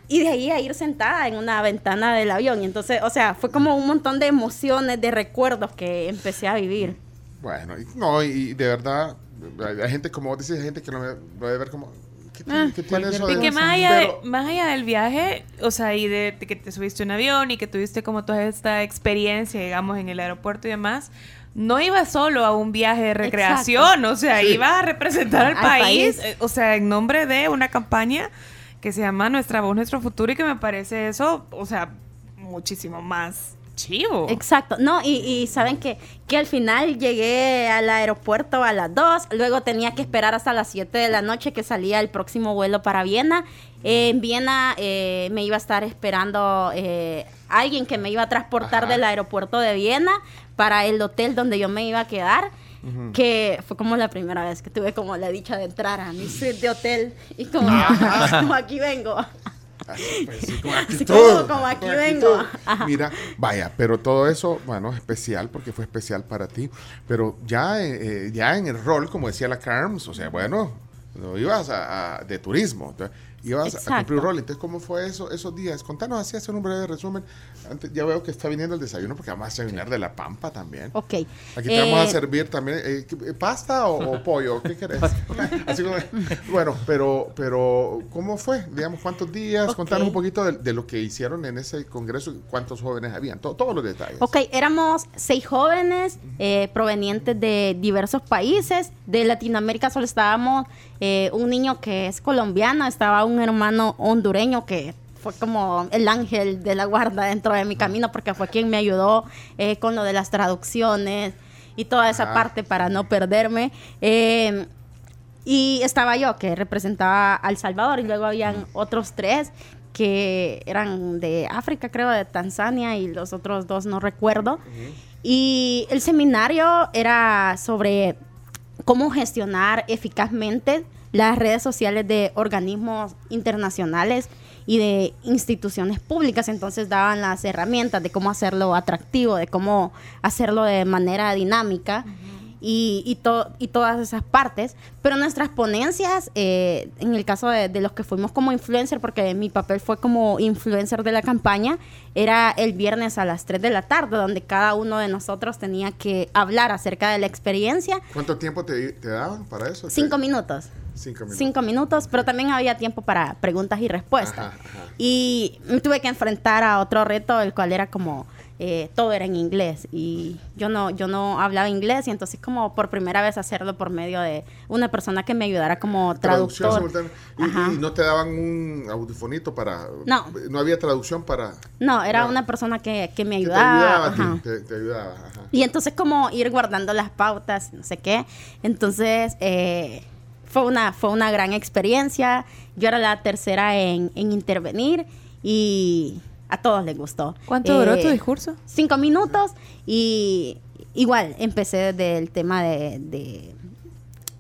Y de ahí a ir sentada en una ventana del avión. Y entonces, o sea, fue como un montón de emociones, de recuerdos que empecé a vivir. Bueno, y, no, y de verdad, hay, gente, como vos decís, hay gente que lo debe ver como, ¿qué tiene, Ah, qué tiene eso de- que más allá, Pero- de, más allá del viaje, o sea, y de, de que te subiste un avión y que tuviste como toda esta experiencia, digamos, en el aeropuerto y demás, no ibas solo a un viaje de recreación, o sea, Sí. ibas a representar al, Al país, país. eh, o sea, en nombre de una campaña que se llama Nuestra Voz, Nuestro Futuro y que me parece eso, o sea, muchísimo más chivo. Exacto, no, y, y saben que, que al final llegué al aeropuerto a las 2, luego tenía que esperar hasta las 7 de la noche que salía el próximo vuelo para Viena. Eh, en Viena eh, me iba a estar esperando eh, alguien que me iba a transportar Ajá. del aeropuerto de Viena para el hotel donde yo me iba a quedar. Que fue como la primera vez que tuve como la dicha de entrar a mi suite de hotel y como, como aquí vengo. Así, pues, sí, con Así actitud, como- como aquí vengo. Mira, vaya, pero todo eso, bueno, especial porque fue especial para ti. Pero ya, eh, eh, ya en el rol, como decía la Carms, o sea, bueno, no ibas a, a- de turismo, entonces, ibas a Exacto. cumplir un rol. Entonces, ¿cómo fue eso esos días? Contanos así, hacer un breve resumen. Antes, ya veo que está viniendo el desayuno porque vamos a desayunar de la pampa también. Ok. Aquí te vamos a Eh, servir también eh, ¿qué- eh, pasta o, o pollo, ¿qué querés? Así como- bueno, pero, pero ¿cómo fue? Digamos, ¿cuántos días? Ok. Contanos un poquito de, de lo que hicieron en ese congreso, cuántos jóvenes habían, to- todos los detalles. Ok, éramos seis jóvenes eh, provenientes de diversos países. De Latinoamérica solo estábamos un niño que es colombiano, estaba un hermano hondureño que fue como el ángel de la guarda dentro de mi camino porque fue quien me ayudó eh, con lo de las traducciones y toda esa Ajá. parte para no perderme. Eh, y estaba yo, que representaba a El Salvador, y luego habían otros tres que eran de África, creo, de Tanzania, y los otros dos no recuerdo. Y el seminario era sobre cómo gestionar eficazmente las redes sociales de organismos internacionales y de instituciones públicas. Entonces daban las herramientas de cómo hacerlo atractivo, de cómo hacerlo de manera dinámica y, y, to- y todas esas partes. Pero nuestras ponencias, eh, en el caso de, de los que fuimos como influencer, porque mi papel fue como influencer de la campaña, era el viernes a las 3 de la tarde, donde cada uno de nosotros tenía que hablar acerca de la experiencia. ¿Cuánto tiempo te, te daban para eso? Cinco minutos. Cinco minutos. Cinco minutos, pero también había tiempo para preguntas y respuestas. Ajá, ajá. Y me tuve que enfrentar a otro reto, el cual era como eh, todo era en inglés y yo no yo no hablaba inglés y entonces como por primera vez hacerlo por medio de una persona que me ayudara como traductor. Y, y no te daban un audifonito para... No. No había traducción para... No, era No. una persona que, que me que te ayudaba. ayudaba ajá. te, te ayudaba. Ajá. Y entonces como ir guardando las pautas, no sé qué. Entonces eh, fue, una, fue una gran experiencia. Yo era la tercera en, en intervenir y a todos les gustó. ¿Cuánto duró Eh, tu discurso? Cinco minutos y igual empecé desde el tema de, de-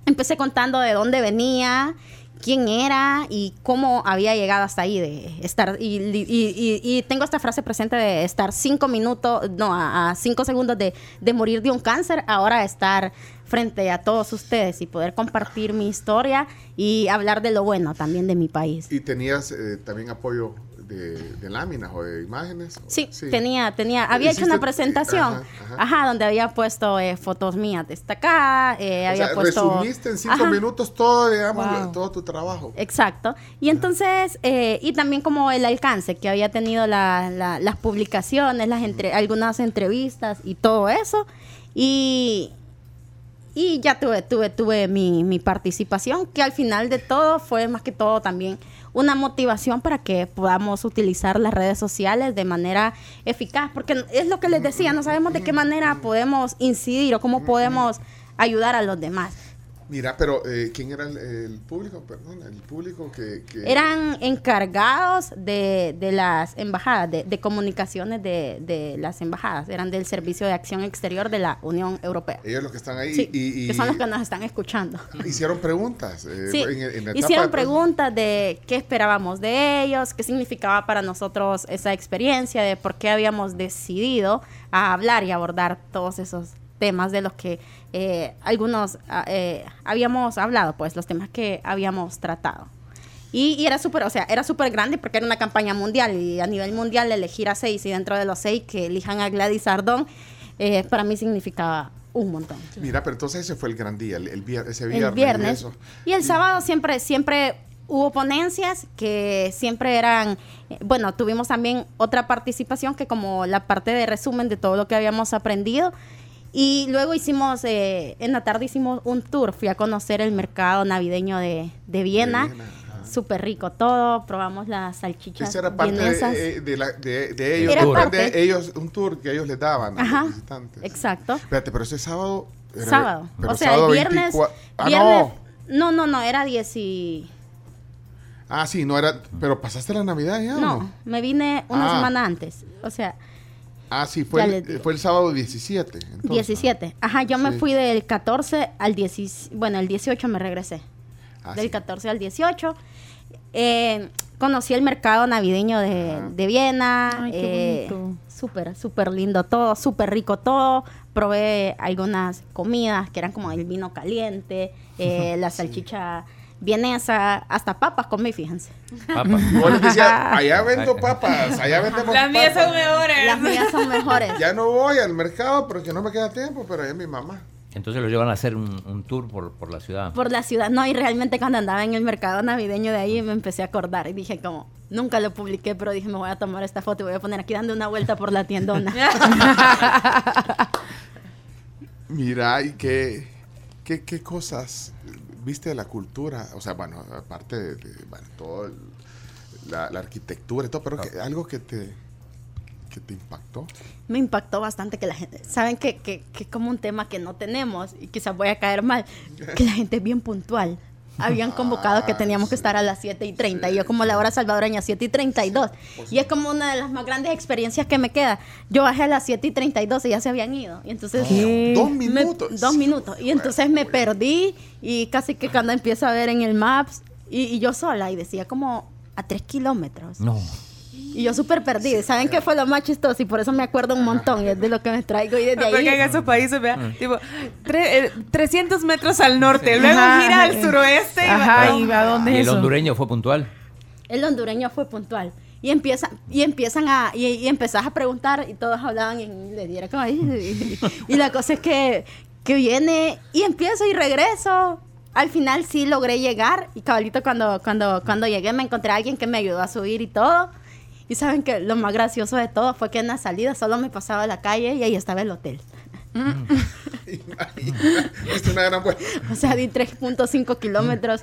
Empecé contando de dónde venía, quién era y cómo había llegado hasta ahí de estar y, y- y- y tengo esta frase presente de estar cinco minutos no a, a cinco segundos de, de morir de un cáncer ahora estar frente a todos ustedes y poder compartir mi historia y hablar de lo bueno también de mi país ¿Y tenías eh, también apoyo de, de láminas o de imágenes? Sí, tenía, tenía, había hecho una presentación, ajá, ajá, ajá. donde había puesto eh, fotos mías destacadas, eh, O había sea, puesto... resumiste en cinco Ajá, minutos todo, digamos, Wow. todo tu trabajo. Exacto. Y entonces, eh, y también como el alcance que había tenido la- la- las publicaciones, las entre, algunas entrevistas y todo eso. Y, y ya tuve, tuve, tuve mi, mi participación, que al final de todo fue más que todo también una motivación para que podamos utilizar las redes sociales de manera eficaz, porque es lo que les decía, no sabemos de qué manera podemos incidir o cómo podemos ayudar a los demás. Mira, pero eh, ¿quién era el, el público? Perdón, el público que... que- Eran encargados de, de las embajadas, de, de comunicaciones de, de las embajadas, eran del Servicio de Acción Exterior de la Unión Europea. Ellos los que están ahí Sí, y, y- que son los que nos están escuchando. hicieron preguntas. eh, Sí, en- en la hicieron preguntas de qué esperábamos de ellos, qué significaba para nosotros esa experiencia, de por qué habíamos decidido a hablar y abordar todos esos temas de los que eh, algunos ah, eh, habíamos hablado, pues los temas que habíamos tratado. Y, y era súper, o sea, era súper grande porque era una campaña mundial y a nivel mundial elegir a seis y dentro de los seis que elijan a Gladys Ardón, eh, para mí significaba un montón Mira, pero entonces ese fue el gran día, el, el vier- ese viernes. el y viernes. eso. Y el sábado siempre, siempre hubo ponencias que siempre eran, eh, bueno, tuvimos también otra participación que como la parte de resumen de todo lo que habíamos aprendido. Y luego hicimos, eh, en la tarde hicimos un tour, fui a conocer el mercado navideño de, de Viena. Súper rico todo. Probamos las salchichas Esa era parte de, eh, de la- de- de ellos. Era de ellos, un tour que ellos les daban a Ajá, los visitantes. exacto. Espérate, pero ese sábado. era- sábado. pero o sea, sábado el viernes. 24 Ah, viernes- no. no, no, no, era 10 y... Ah, sí, no era. Pero pasaste la Navidad ya. ¿o No, me vine una Ah. semana antes. O sea, Ah, sí, fue el, fue el sábado 17. entonces. 17. Ajá, yo me Sí. fui del 14 al 10. Bueno, el 18 me regresé. Ah, del sí. 14 al 18. Eh, conocí el mercado navideño de, de Viena. Ay, qué eh, bonito. Súper, súper lindo todo, súper rico todo. Probé algunas comidas que eran como el vino caliente, eh, la salchicha vienesa, hasta papas comí, fíjense. Papa. Yo les decía, allá vendo papas, allá vendemos Las mías papas. son mejores. Las mías son mejores. Ya no voy al mercado porque no me queda tiempo, pero ahí es mi mamá. Entonces lo llevan a hacer un, un tour por, por la ciudad. por la ciudad. No, y realmente cuando andaba en el mercado navideño de ahí me empecé a acordar y dije como, nunca lo publiqué, pero dije me voy a tomar esta foto y voy a poner aquí dando una vuelta por la tiendona. Mira, ¿y qué, qué, qué cosas viste de la cultura? O sea, bueno, aparte de, de, bueno, todo el- la, la arquitectura y todo, pero que- algo que te, que te impactó. me impactó bastante que la gente, saben que, que, que es como un tema que no tenemos y quizás voy a caer mal, que la gente es bien puntual. Habían convocado que teníamos que estar a las 7 y 30 y yo como la hora salvadoreña 7 y 32. Y es como una de las más grandes experiencias que me queda. Yo bajé a las 7 y 32 y ya se habían ido. Y entonces... ¿Qué? Dos Me- minutos. dos minutos. Y entonces me perdí y casi que cuando empiezo a ver en el Maps y, y yo sola y decía como a tres kilómetros. No. Y yo súper perdida. ¿Saben qué fue lo más chistoso? Y por eso me acuerdo un montón y es de lo que me traigo. Y desde Porque en ahí... esos países, vea, tipo, tre- eh, 300 metros al norte, luego Ajá, gira al eh, suroeste y va- Ajá, no. ¿y a dónde ¿Y es el eso? hondureño fue puntual? El hondureño fue puntual. Y empiezan, y empiezan a, y, y empezás a preguntar y todos hablaban en inglés. Y era como, "Ay". y, la cosa es que, que viene y empiezo y regreso. Al final sí logré llegar y cabalito cuando, cuando, cuando llegué me encontré a alguien que me ayudó a subir y todo. Y saben que lo más gracioso de todo fue que en la salida solo me pasaba a la calle y ahí estaba el hotel. Una gran vuelta. O sea, di 3.5 kilómetros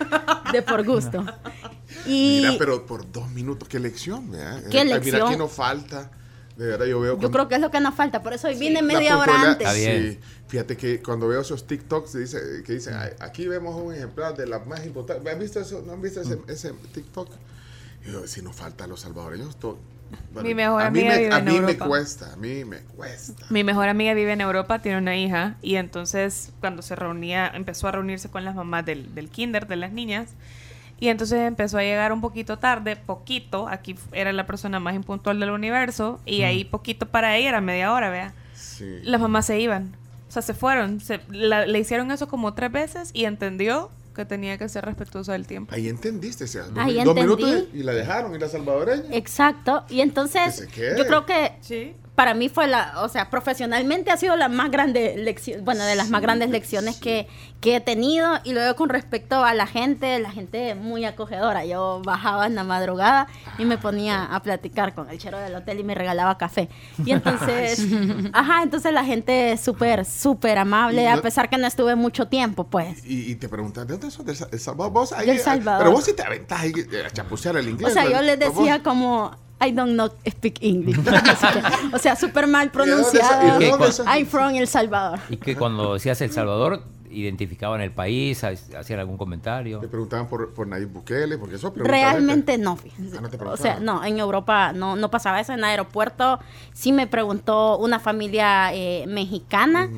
de por gusto. Y Mira, pero por dos minutos, qué lección, ¿verdad? Qué Eh, Mira, lección. aquí no falta. De verdad, yo veo. yo cuando- creo que es lo que nos falta. Por eso hoy vine media hora antes. Sí, fíjate que cuando veo esos TikToks dice, que dicen, "Ay, aquí vemos un ejemplar de la más importante. ¿Han visto eso? ¿No han visto ese, ese TikTok? Yo, si nos falta a los salvadoreños, todo. Mi mejor a mí, amiga me, vive a en mí me Europa. cuesta, a mí me cuesta. Mi mejor amiga vive en Europa, tiene una hija y entonces cuando se reunía, empezó a reunirse con las mamás del, del kinder, de las niñas, y entonces empezó a llegar un poquito tarde, poquito, aquí era la persona más impuntual del universo y ahí poquito para ella era media hora, vea. Sí. Las mamás se iban, o sea, se fueron, se, la- le hicieron eso como tres veces y entendió que tenía que ser respetuosa del tiempo. Ahí entendiste, o sea, dos, Ahí mi- dos entendí. minutos y, la dejaron, y la salvadoreña. Exacto. Y entonces, yo creo que Sí. Para mí fue la, o sea, profesionalmente ha sido la más grande lección, bueno, de las más grandes lecciones que, que he tenido. Y luego con respecto a la gente, la gente muy acogedora. Yo bajaba en la madrugada y me ponía a platicar con el chero del hotel y me regalaba café. Y entonces, ajá, entonces la gente es súper, súper amable, a pesar que no estuve mucho tiempo, pues. Y, y te preguntan, ¿de dónde sos? ¿Del Sa- El Salvador? Vos ahí, Del Salvador. Pero vos sí te aventás ahí a chapucear el inglés. O sea, yo les decía como, I don't know speak English. o sea, súper mal ¿Y de dónde sos? pronunciado. ¿Y de dónde ¿Qué? sos? I'm from El Salvador. Y que cuando decías El Salvador, identificaban el país, ha- hacían algún comentario. Te preguntaban por, por Nayib Bukele, porque eso Realmente no. Ah, no te o sea, no, en Europa no, no pasaba eso. En el aeropuerto sí me preguntó una familia eh, mexicana,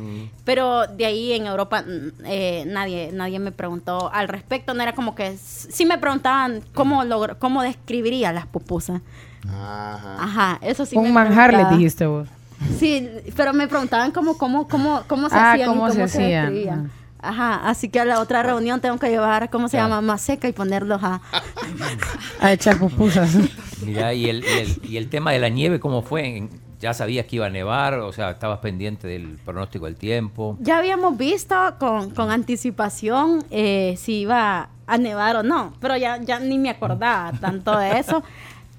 pero de ahí en Europa eh, nadie, nadie me preguntó al respecto. No era como que sí me preguntaban cómo, logr- cómo describiría las pupusas. Ajá. Ajá, eso sí. me Un manjar le dijiste vos. Sí, pero me preguntaban cómo, cómo, cómo, cómo se Ah, hacían y cómo cómo se se, hacían. describían. Ajá, así que a la otra reunión tengo que llevar, ¿cómo se Claro. llama? Más seca y ponerlos a... A echar pupusas. Mira, y el, y, el, y el tema de la nieve, ¿cómo fue? ¿Ya sabías que iba a nevar? O sea, ¿estabas pendiente del pronóstico del tiempo? Ya habíamos visto con, con anticipación eh, si iba a nevar o no, pero ya, ya ni me acordaba tanto de eso.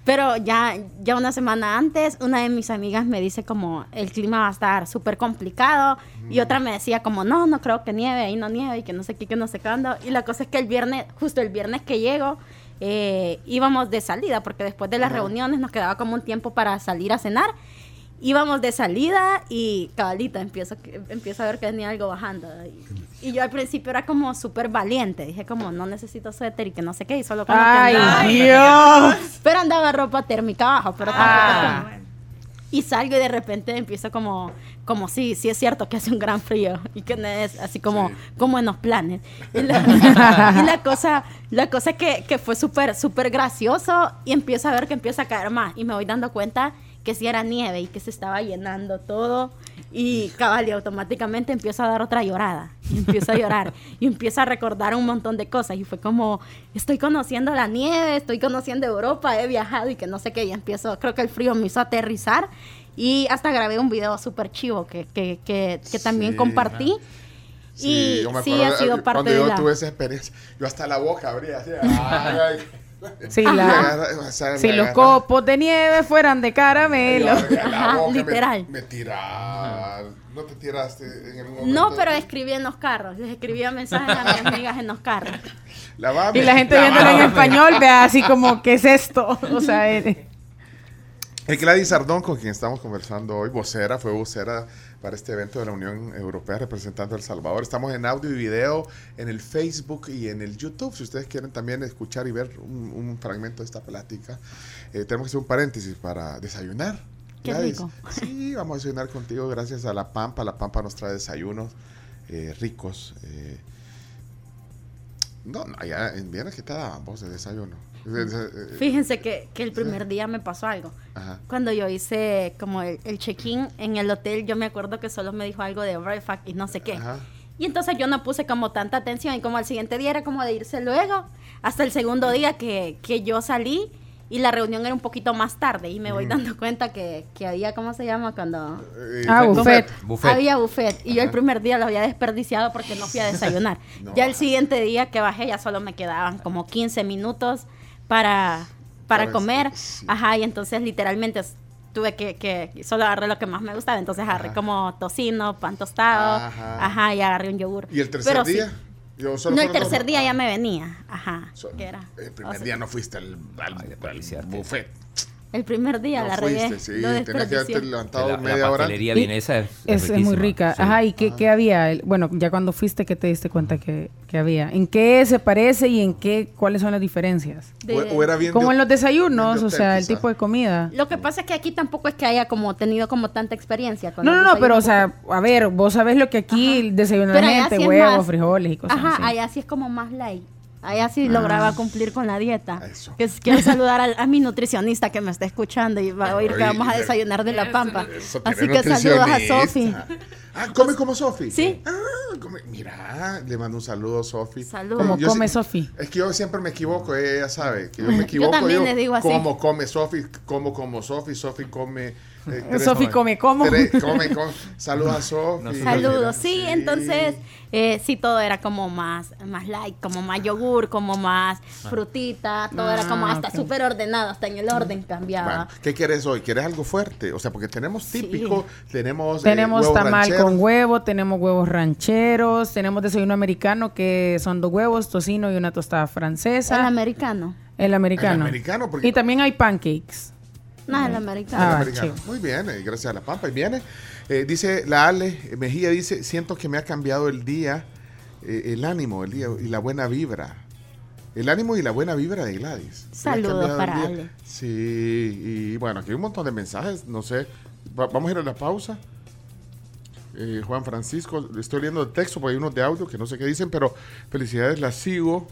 Pero ya, ya una semana antes, una de mis amigas me dice como el clima va a estar súper complicado y otra me decía como no, no creo que nieve, ahí no nieve y que no sé qué, que no sé cuándo. Y la cosa es que el viernes, justo el viernes que llego, eh, íbamos de salida, porque después de las reuniones nos quedaba como un tiempo para salir a cenar. Íbamos de salida y cabalita, empiezo, que- empiezo a ver que venía algo bajando. Y, y yo al principio era como súper valiente, dije como no necesito suéter y que no sé qué, y solo con lo que Ay, andaba. Dios. Pero andaba ropa térmica abajo, pero Ah. como- y salgo y de repente empiezo como, como sí, sí es cierto que hace un gran frío y que no es así como, como en los planes. Y la, y la cosa, la cosa que, que fue súper, súper gracioso y empiezo a ver que empieza a caer más y me voy dando cuenta que sí era nieve y que se estaba llenando todo y cabal y automáticamente empiezo a dar otra llorada y empiezo a llorar y empiezo a recordar un montón de cosas y fue como estoy conociendo la nieve, estoy conociendo Europa, he viajado y que no sé qué y empiezo, creo que el frío me hizo aterrizar y hasta grabé un video súper chivo que, que, que, que también Sí. compartí y yo me sí acuerdo ha sido parte cuando de yo la... tuve esa experiencia. Yo hasta la boca abría así. ay, ay. La- si me los copos de nieve fueran de caramelo. me- literal. Me, tiraba. ¿No te tiraste en algún momento? No, pero escribí en los carros, les escribía mensajes a mis amigas en los carros. Lavame, Y la gente lavame. viéndolo en español, vea así como, ¿qué es esto? O sea, eh, El Gladys Ardón, con quien estamos conversando hoy, vocera, fue vocera para este evento de la Unión Europea representando a El Salvador. Estamos en audio y video en el Facebook y en el YouTube. Si ustedes quieren también escuchar y ver un, un fragmento de esta plática, eh, tenemos que hacer un paréntesis para desayunar. Qué rico. Sí, vamos a desayunar contigo gracias a La Pampa. La Pampa nos trae desayunos eh, ricos. eh. no, no, allá en Viena, ¿qué te daban vos de desayuno? Eh, eh, Fíjense que, que el primer día me pasó algo. Ajá. Cuando yo hice como el, el check-in en el hotel, yo me acuerdo que solo me dijo algo de breakfast y no sé qué. Ajá. Y entonces yo no puse como tanta atención y como al siguiente día era como de irse luego, hasta el segundo día que, que yo salí y la reunión era un poquito más tarde y me voy dando cuenta que, que había, ¿cómo se llama? Cuando Eh, Ah, buffet. Buffet. había buffet y yo el Ajá. primer día lo había desperdiciado porque no fui a desayunar. No. Ya el siguiente día que bajé ya solo me quedaban como 15 minutos para, para Para- comer. sí. Ajá, y entonces literalmente tuve que, que solo agarré lo que más me gustaba. Entonces agarré Ajá. como tocino, pan tostado, Ajá. ajá, y agarré un yogur. ¿Y el tercer Pero sí. día? Yo solo No, el tercer día ah, ya me venía. Ajá. so- que era. El primer o sea, día no fuiste al, al, al buffet. El primer día no la fuiste, regué. sí. lo Tenías que haberte levantado La, la media hora. pastelería Y vienesa es, es, es muy rica. sí. Ajá, ¿y qué, qué había? El- Bueno, ya cuando fuiste, ¿qué te diste cuenta que, que había? ¿En qué se parece y en qué, cuáles son las diferencias? De- O, o era bien Como de- en los desayunos, o sea, el tipo de comida. Lo que pasa es que aquí tampoco es que haya como tenido como tanta experiencia con No, no, no, pero o sea, a ver, vos sabés lo que aquí desayuna la gente, huevos, frijoles y cosas Ajá, así. allá sí es como más light. Allá sí lograba cumplir con la dieta. Eso. Que quiero saludar al- a, mi nutricionista que me está escuchando y va a oír que vamos a desayunar de la pampa. Eso Así que saludos a. Sofi. Ah, come como Sofi. Sí. Ah, come- Mira, le mando un saludo a Sofi. Saludos. Como Yo come Sofi. Es que yo siempre me equivoco, ella sabe que yo me equivoco. también le digo así. Como come Sofi, como como Sofi, Sofi come. Eh, tres Sofi no- come como. come, come. Saludos a Sofi. No. Saludos, sí, Sí. entonces eh, sí todo era como más, más light, como más yogur, como más frutita, todo era como Ah, hasta ok. súper ordenado, hasta en el orden cambiaba. Bueno, ¿qué quieres hoy? ¿Quieres algo fuerte? O sea, porque tenemos Sí. típico, tenemos. eh, Tenemos tamal rancheros. con huevo, tenemos huevos rancheros, tenemos desayuno americano que son dos huevos, tocino y una tostada El francesa. americano. El americano. El americano, porque- Y también hay pancakes. No, el americano. Ah, americano. Muy bien, eh, gracias a la Pampa. Y viene, eh, dice la Ale Mejía, dice, siento que me ha cambiado el día, eh, el ánimo, el día y la buena vibra. El ánimo y la buena vibra de Gladys. Saludos para. Ale. Sí, y bueno, aquí hay un montón de mensajes, no sé. Va- vamos a ir a la pausa. Eh, Juan Francisco, estoy leyendo el texto, porque hay unos de audio que no sé qué dicen, pero felicidades, la sigo.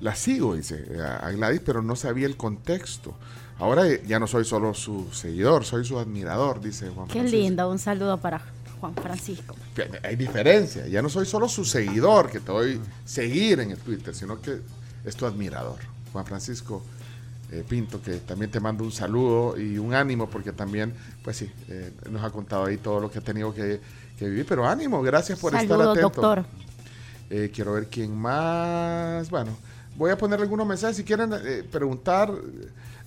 La sigo, dice a Gladys, pero no sabía el contexto. Ahora ya no soy solo su seguidor, soy su admirador, dice Juan Qué Francisco. lindo, un saludo para Juan Francisco. Hay diferencia, ya no soy solo su seguidor, que te doy seguir en el Twitter, sino que es tu admirador. Juan Francisco eh, Pinto, que también te mando un saludo y un ánimo, porque también, pues sí, eh, nos ha contado ahí todo lo que ha tenido que, que vivir. Pero ánimo, gracias por estar atento. doctor. Eh, quiero ver quién más. Bueno, voy a poner algunos mensajes. Si quieren eh, preguntar,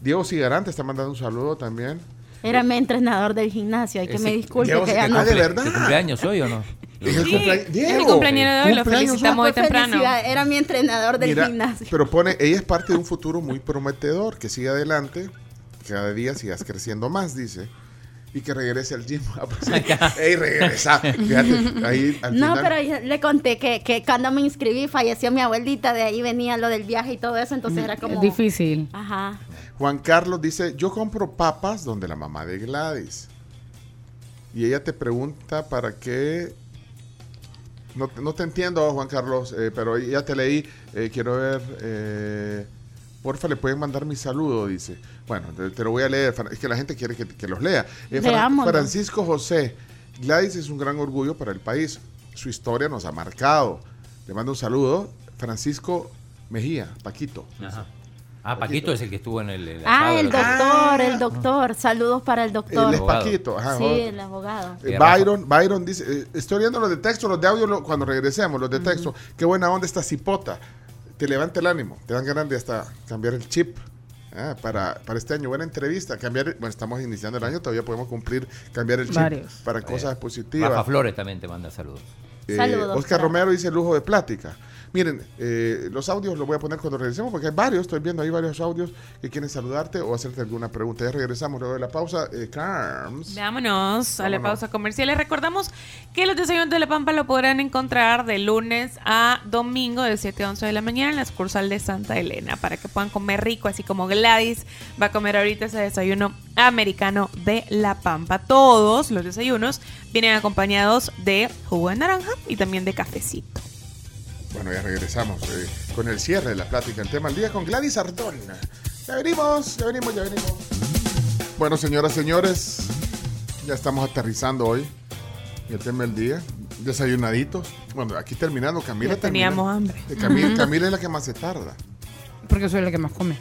Diego Cigarante está mandando un saludo también. Era mi entrenador del gimnasio, hay que Ese- me disculpe Diego, que ya ¿se no. Ah, ¿de verdad? ¿De cumpleaños hoy o no? Es el Sí, cumpleaños. es el Diego. cumpleañero de hoy, lo felicitamos hoy. temprano. Era mi entrenador del Mira, gimnasio. pero pone, ella es parte de un futuro muy prometedor, que siga adelante, que cada día sigas creciendo más, dice. Y que regrese al gym. Ah, pues. Ey, regresa. Fíjate, ahí al No, final. pero yo le conté que, que cuando me inscribí falleció mi abuelita, de ahí venía lo del viaje y todo eso, entonces era como... Es difícil. Ajá. Juan Carlos dice, yo compro papas donde la mamá de Gladys. Y ella te pregunta para qué... No, te- no te entiendo, Juan Carlos, eh, pero ya te leí. eh, quiero ver... eh, porfa, le pueden mandar mi saludo, dice. Bueno, te, te lo voy a leer. Es que la gente quiere que, que los lea. Eh, Fran-. Francisco José, Gladys es un gran orgullo para el país. Su historia nos ha marcado. Le mando un saludo. Francisco Mejía, Paquito. Ajá. Ah, Paquito es el que estuvo en el. el Ah, el doctor, el doctor. Saludos para el doctor. Él es Abogado. Paquito. Ajá, Sí, joder. el abogado. Eh, Byron, Byron dice, eh, estoy viendo los de texto, los de audio lo- cuando regresemos, los de texto. Qué buena onda esta cipota. Te levanta el ánimo, te dan ganas de hasta cambiar el chip. ah, para, para este año, buena entrevista. Cambiar, bueno, estamos iniciando el año, todavía podemos cumplir, cambiar el chip Varios. para cosas positivas. Rafa Flores también te manda saludos. Eh, Saludos, Oscar Fran. Romero dice lujo de plática. Miren, eh, los audios los voy a poner cuando regresemos porque hay varios, estoy viendo ahí varios audios que quieren saludarte o hacerte alguna pregunta. Ya regresamos luego de la pausa. Eh, Carms. Vámonos a la Vámonos. pausa comercial. Les recordamos que los desayunos de La Pampa lo podrán encontrar de lunes a domingo de 7 a 11 de la mañana en la sucursal de Santa Elena para que puedan comer rico, así como Gladys va a comer ahorita ese desayuno americano de La Pampa. Todos los desayunos vienen acompañados de jugo de naranja y también de cafecito. Bueno, ya regresamos eh, con el cierre de la plática, el tema del día con Gladys Ardón. Ya venimos, ya venimos, ya venimos. Bueno, señoras, señores, ya estamos aterrizando hoy el tema del día. Desayunaditos. Bueno, aquí terminando, Camila Ya teníamos termina. hambre. Eh, Camila, Camila es la que más se tarda. Porque soy la que más come.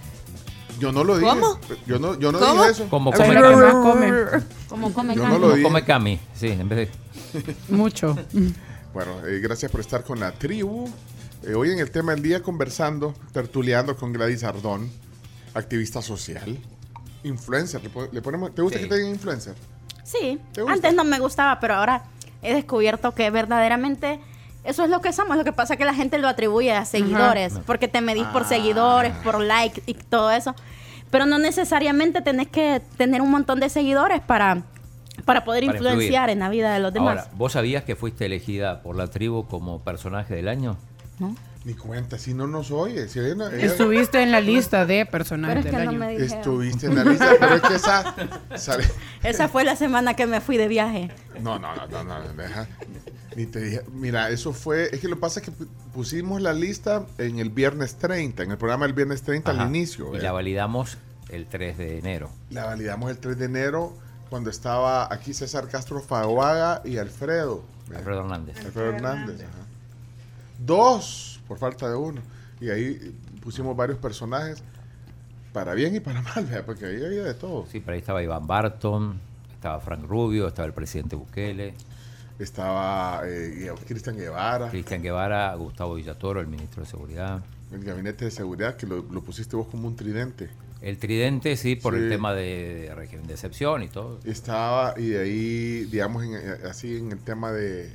Yo no lo dije. ¿Cómo? Yo no, yo no ¿Cómo? dije eso. Como come, la que Cami. más come. Como come Yo no lo Como come Cami. Sí, en vez de. Mucho. Bueno, eh, gracias por estar con la tribu. Eh, hoy en el tema del día conversando, tertuleando con Gladys Ardón, activista social, influencer. ¿Le, le ponemos, ¿Te gusta Sí. que te digan influencer? Sí, antes no me gustaba, pero ahora he descubierto que verdaderamente eso es lo que somos. Lo que pasa es que la gente lo atribuye a seguidores, porque te medís por Ah. seguidores, por likes y todo eso. Pero no necesariamente tenés que tener un montón de seguidores para, para poder Para influenciar influir. en la vida de los demás. Ahora, ¿vos sabías que fuiste elegida por la tribu como personaje del año? Ni cuenta, si no nos oye. Si hay una- ella- Estuviste en la lista de personajes es que del no año. estuviste en la lista, pero es que esa... sale- Esa fue la semana que me fui de viaje. No, no, no, no, no, deja. Ni te dije. Mira, eso fue. Es que lo que pasa es que pu- pusimos la lista en el viernes 30, en el programa del viernes 30 Ajá. al inicio. Y ¿eh? la validamos el 3 de enero. La validamos el 3 de enero cuando estaba aquí César Castro Faoaga y Alfredo. Alfredo Hernández. Alfredo Hernández. ajá. Dos, por falta de uno. Y ahí pusimos varios personajes, para bien y para mal, ¿verdad? porque ahí había de todo. Sí, pero ahí estaba Iván Barton, estaba Frank Rubio, estaba el presidente Bukele, Estaba eh, Cristian Guevara, Cristian Guevara, Gustavo Villatoro, el ministro de Seguridad. el gabinete de seguridad, que lo, lo pusiste vos como un tridente. El tridente, sí, por Sí. el tema de, de régimen de excepción y todo. Estaba, y de ahí, digamos, en- así en el tema de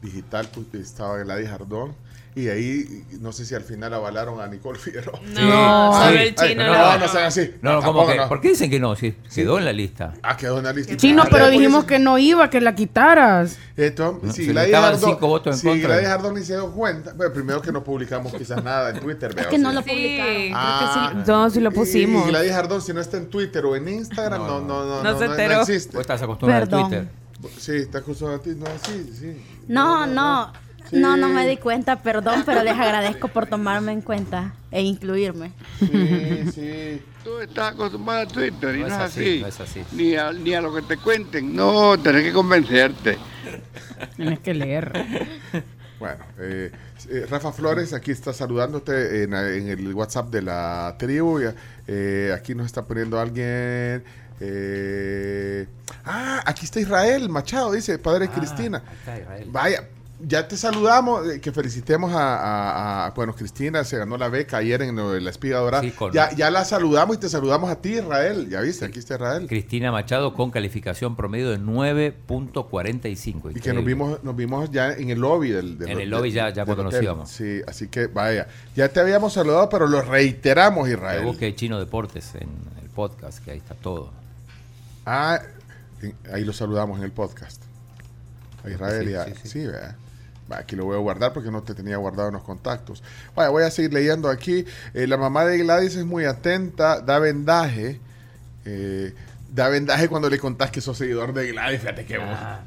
digital, pues, estaba Gladys Ardón. Y ahí, no sé si al final avalaron a Nicole Figueroa. No, Ay, el ay, chino. no, no. no, sean así. No, no, ¿cómo tampoco que? no. ¿Por qué dicen que no? Sí, quedó en la lista. Ah, quedó en la lista. Chino, pero dijimos que no iba, que la quitaras. Esto, No, si Gladys Ardón, cinco votos en si contra. Gladys Ardón ni se dio cuenta, bueno, primero que no publicamos quizás nada en Twitter, Es veo, que sí. no lo Sí, publicaron. creo Ah. sí. No, sí lo pusimos. Y Gladys Ardón, si no está en Twitter o en Instagram, no, no, no, No se enteró. no existe. Vos estás acostumbrado a Twitter. Sí, está acusado a ti, no, sí, sí. No, no, Sí. no, no me di cuenta, perdón, pero les agradezco por tomarme en cuenta e incluirme. Sí, sí. Tú estás acostumbrado a Twitter y No no, es así, así. no es así. Ni, a, ni a lo que te cuenten. No, tenés que convencerte. Tienes que leer. Bueno, eh, eh, Rafa Flores aquí está saludándote en, en el WhatsApp de la tribu. y, eh, aquí nos está poniendo alguien. eh, ah, aquí está Israel Machado, dice Padre Ah, Cristina. ahí está Israel. Vaya, ya te saludamos, eh, que felicitemos a, a- a- bueno, Cristina se ganó la beca ayer en la espiga dorada. Sí, ya, ya la saludamos y te saludamos a ti, Israel. Ya viste, aquí está Israel. Cristina Machado con calificación promedio de 9.45. Y que nos vimos, nos vimos ya en el lobby del, del- En el lobby ya- ya cuando nos íbamos. Sí, así que vaya. Ya te habíamos saludado, pero lo reiteramos, Israel. busque Chino Deportes en el podcast, que ahí está todo. Ah, ahí lo saludamos en el podcast. A Israel y a- sí, sí, Aquí lo voy a guardar porque no te tenía guardado en los contactos. Vaya, voy a seguir leyendo aquí. Eh, la mamá de Gladys es muy atenta, da vendaje. eh, da vendaje cuando le contás que sos seguidor de Gladys. Fíjate que vos. Ah.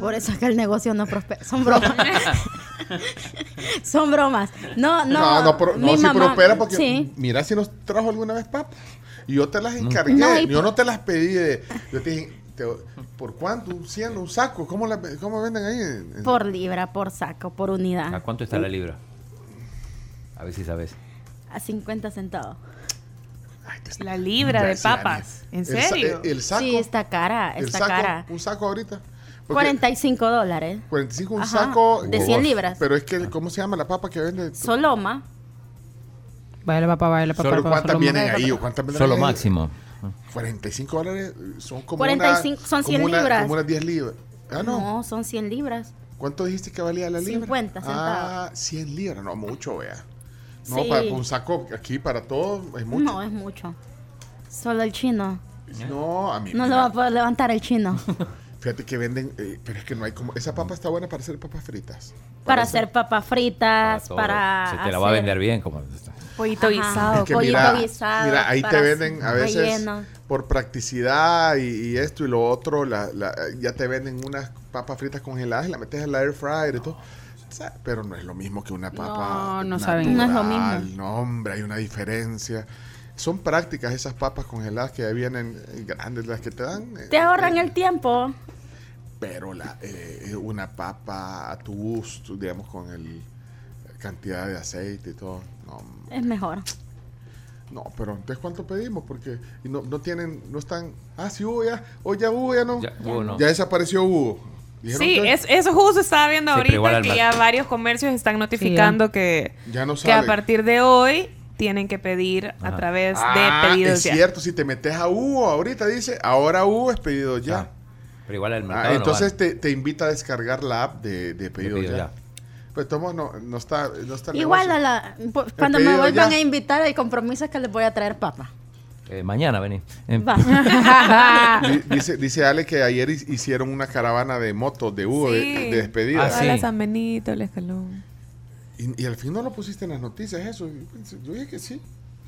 Por eso es que el negocio no prospera. Son bromas. Son bromas. No, no. No, no, pro- no, mi si mamá- prospera porque Sí. mira si nos trajo alguna vez papas. Y yo te las encargué. No, y yo no te las pedí de. Yo te dije, te- ¿por cuánto? ¿Un 100? ¿Un saco? ¿Cómo, la- cómo venden ahí? En- en- Por libra, por saco, por ¿A unidad. cuánto está la libra? A ver si sabes. A 50 centavos. Ay, La libra de papas. ¿En el sa- serio? El, saco. Sí, está cara, el está saco, cara. Un saco ahorita. Porque 45 dólares. 45 un Ajá, saco. de 100 libras. Pero es que, ¿cómo se llama la papa que vende? Soloma. Baila papá, baila papá. Papá, ¿Cuántas vienen ahí? o ¿Cuántas Solo ahí? Máximo. 45 dólares son como 45 una, son como 100 una- libras. Como unas 10 libras. Ah, no. No, son 100 libras. ¿Cuánto dijiste que valía la libra? 50 Ah, 100 libras, no mucho, vea. No, Sí. para, para un saco aquí para todo es mucho. No, es mucho. Solo el chino. No, a mí. No lo mira, va a poder levantar el chino. Fíjate que venden, eh, pero es que no hay como. Esa papa está buena para hacer papas fritas. para hacer papas fritas, todo. para. Se te la va a vender bien. como Pollito Ajá. guisado. Es que pollito mira, guisado, mira, ahí te venden a veces relleno. por practicidad y, y esto y lo otro, la- la- ya te venden unas papas fritas congeladas y la metes en la air fryer y todo. Pero no es lo mismo que una papa. No, no saben. No es lo natural. mismo. No, hombre, hay una diferencia. Son prácticas esas papas congeladas que ya vienen grandes, las que te dan. eh, Te ahorran eh, el tiempo. Pero la, eh, una papa a tu gusto, digamos, con el cantidad de aceite y todo. No, Es mejor. no, pero entonces ¿cuánto pedimos? Porque y no, no tienen, no están. Ah, sí, Hugo ya. O ya Hugo ya no. Ya, Ya, Hugo no. desapareció Hugo. Sí, es, eso justo estaba viendo ahorita que ya varios comercios están notificando que, ya no que a partir de hoy tienen que pedir a través Ah, de pedidos es ya. cierto, si te metes a Hugo ahorita dice, ahora Hugo es pedido ya. Ah, Pero igual el Ah, mercado no entonces te, te invita a descargar la app de, de pedido, pedido ya. Pues tomo, no, no está, no está el Igual a la, po- cuando me vuelvan ya. a invitar, el compromiso es que les voy a traer papa. Eh, mañana vení. Eh, Dice, dice Ale que ayer hi- hicieron una caravana de motos de Hugo de- Sí. de, despedida. Ah, sí. Hola, San Benito, el escalón. Y, y al fin no lo pusiste en las noticias eso. Yo, dije que sí.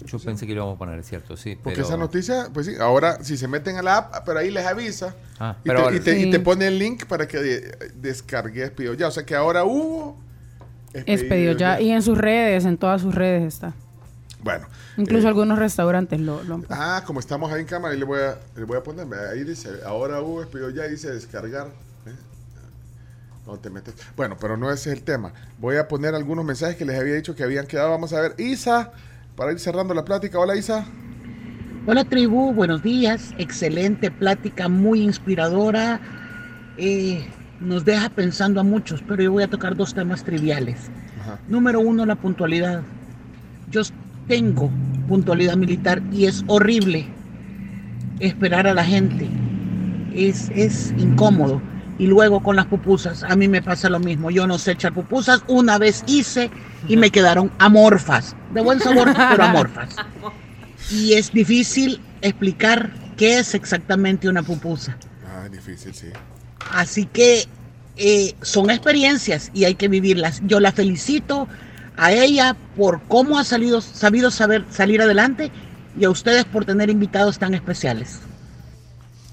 Yo pensé que lo íbamos a poner, cierto, sí. Porque pero- esa noticia, pues sí, ahora si se meten a la app, pero ahí les avisa. Ah, y, pero te, y, te, y Sí. te pone el link para que de- descargues pedido ya. O sea que ahora Hugo Es pedido ya. Y en sus redes, en todas sus redes está. Bueno. Incluso eh, algunos restaurantes lo, lo han puesto. Ah, como estamos ahí en cámara, ahí le voy a, le voy a poner, ahí dice, ahora Hugo es pedido ya, dice descargar. ¿eh? No te metes. Bueno, pero no ese es el tema. Voy a poner algunos mensajes que les había dicho que habían quedado. Vamos a ver, Isa, para ir cerrando la plática. Hola, Isa. Hola tribu, buenos días. Excelente plática, muy inspiradora. Eh, nos deja pensando a muchos, pero yo voy a tocar dos temas triviales. Ajá. Número uno, la puntualidad. Yo tengo puntualidad militar y es horrible esperar a la gente. Es, es incómodo. Y luego con las pupusas, a mí me pasa lo mismo. Yo no sé echar pupusas. Una vez hice y me quedaron amorfas. De buen sabor, pero amorfas. Y es difícil explicar qué es exactamente una pupusa. Ah, difícil, sí. Así que eh, son experiencias y hay que vivirlas. Yo la felicito a ella por cómo ha salido, sabido saber salir adelante y a ustedes por tener invitados tan especiales.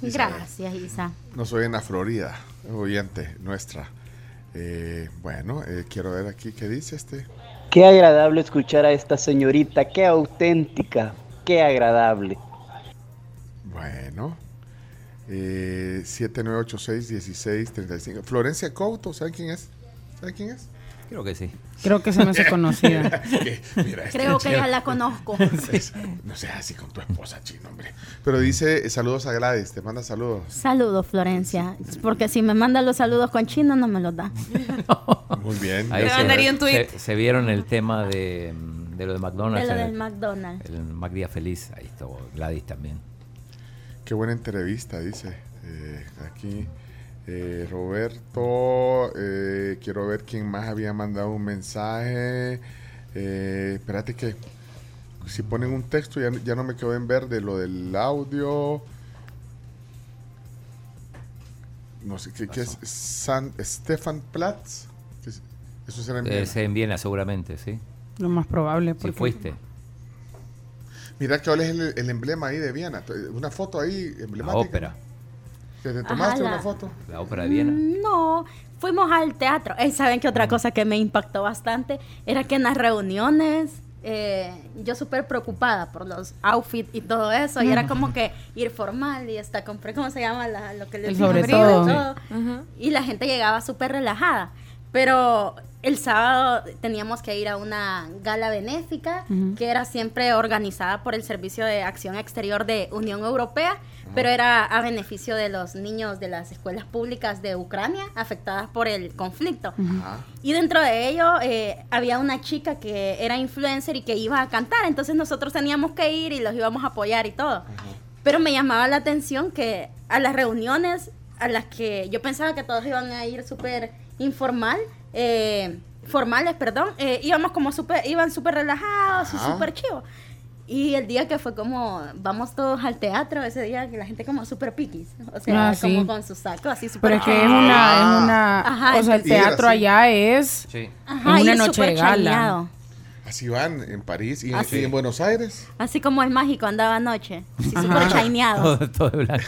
Gracias, Isa. Nos oyen a Florida, oyente nuestra. Eh, bueno, eh, quiero ver aquí qué dice este. Qué agradable escuchar a esta señorita, qué auténtica, qué agradable. Bueno. Eh, 7986-1635. Florencia Couto, ¿saben quién es? ¿Saben quién es? Creo que sí. Creo que se me hace conocida. Mira, este Creo que ya la conozco. Es- no seas así con tu esposa, chino, hombre. Pero dice eh, saludos a Gladys, te manda saludos. Saludos, Florencia. Porque si me manda los saludos con chino, no me los da. Muy bien. Ahí se, mandaría un tweet. se- se vieron el tema de, de lo de De McDonald's. lo del el, McDonald's. el McDía Feliz. Ahí estuvo Gladys también. Qué buena entrevista, dice. Eh, aquí. eh, Roberto, eh, quiero ver quién más había mandado un mensaje. Eh, espérate que si ponen un texto ya, ya no me quedo en ver de lo del audio. No sé, ¿qué, qué es? San Stefan Platz. Eso será en Viena. se en Viena seguramente, sí. Lo más probable. Si porque- fuiste. Mira que es el, el emblema ahí de Viena. Una foto ahí La emblemática. ópera. ¿Que te tomaste Ajá, la- una foto? La ópera de Viena. Mm, No, fuimos al teatro. Eh, ¿Saben que otra cosa que me impactó bastante? Era que en las reuniones, eh, yo súper preocupada por los outfits y todo eso, y era como que ir formal y hasta compré, ¿cómo se llama? La- lo que le sobre y todo. Y la gente llegaba súper relajada. Pero el sábado teníamos que ir a una gala benéfica que era siempre organizada por el Servicio de Acción Exterior de Unión Europea, pero era a beneficio de los niños de las escuelas públicas de Ucrania afectadas por el conflicto. Y dentro de ello eh, había una chica que era influencer y que iba a cantar, entonces nosotros teníamos que ir y los íbamos a apoyar y todo. Pero me llamaba la atención que a las reuniones a las que yo pensaba que todos iban a ir súper informal, eh, formales, perdón, eh, íbamos como súper, iban súper relajados y Ajá. súper chivos. Y el día que fue como, vamos todos al teatro, ese día que la gente como súper piquis, o sea, Ah, sí. como con sus sacos así súper Pero es que es una, Ah. es una, Ajá, o sea, el y teatro allá es Sí. Ajá, y una noche de gala. chaineado. Así van en París y Así. y en Buenos Aires. Así como el mágico andaba anoche, así súper chaineado. Todo, todo de blanco.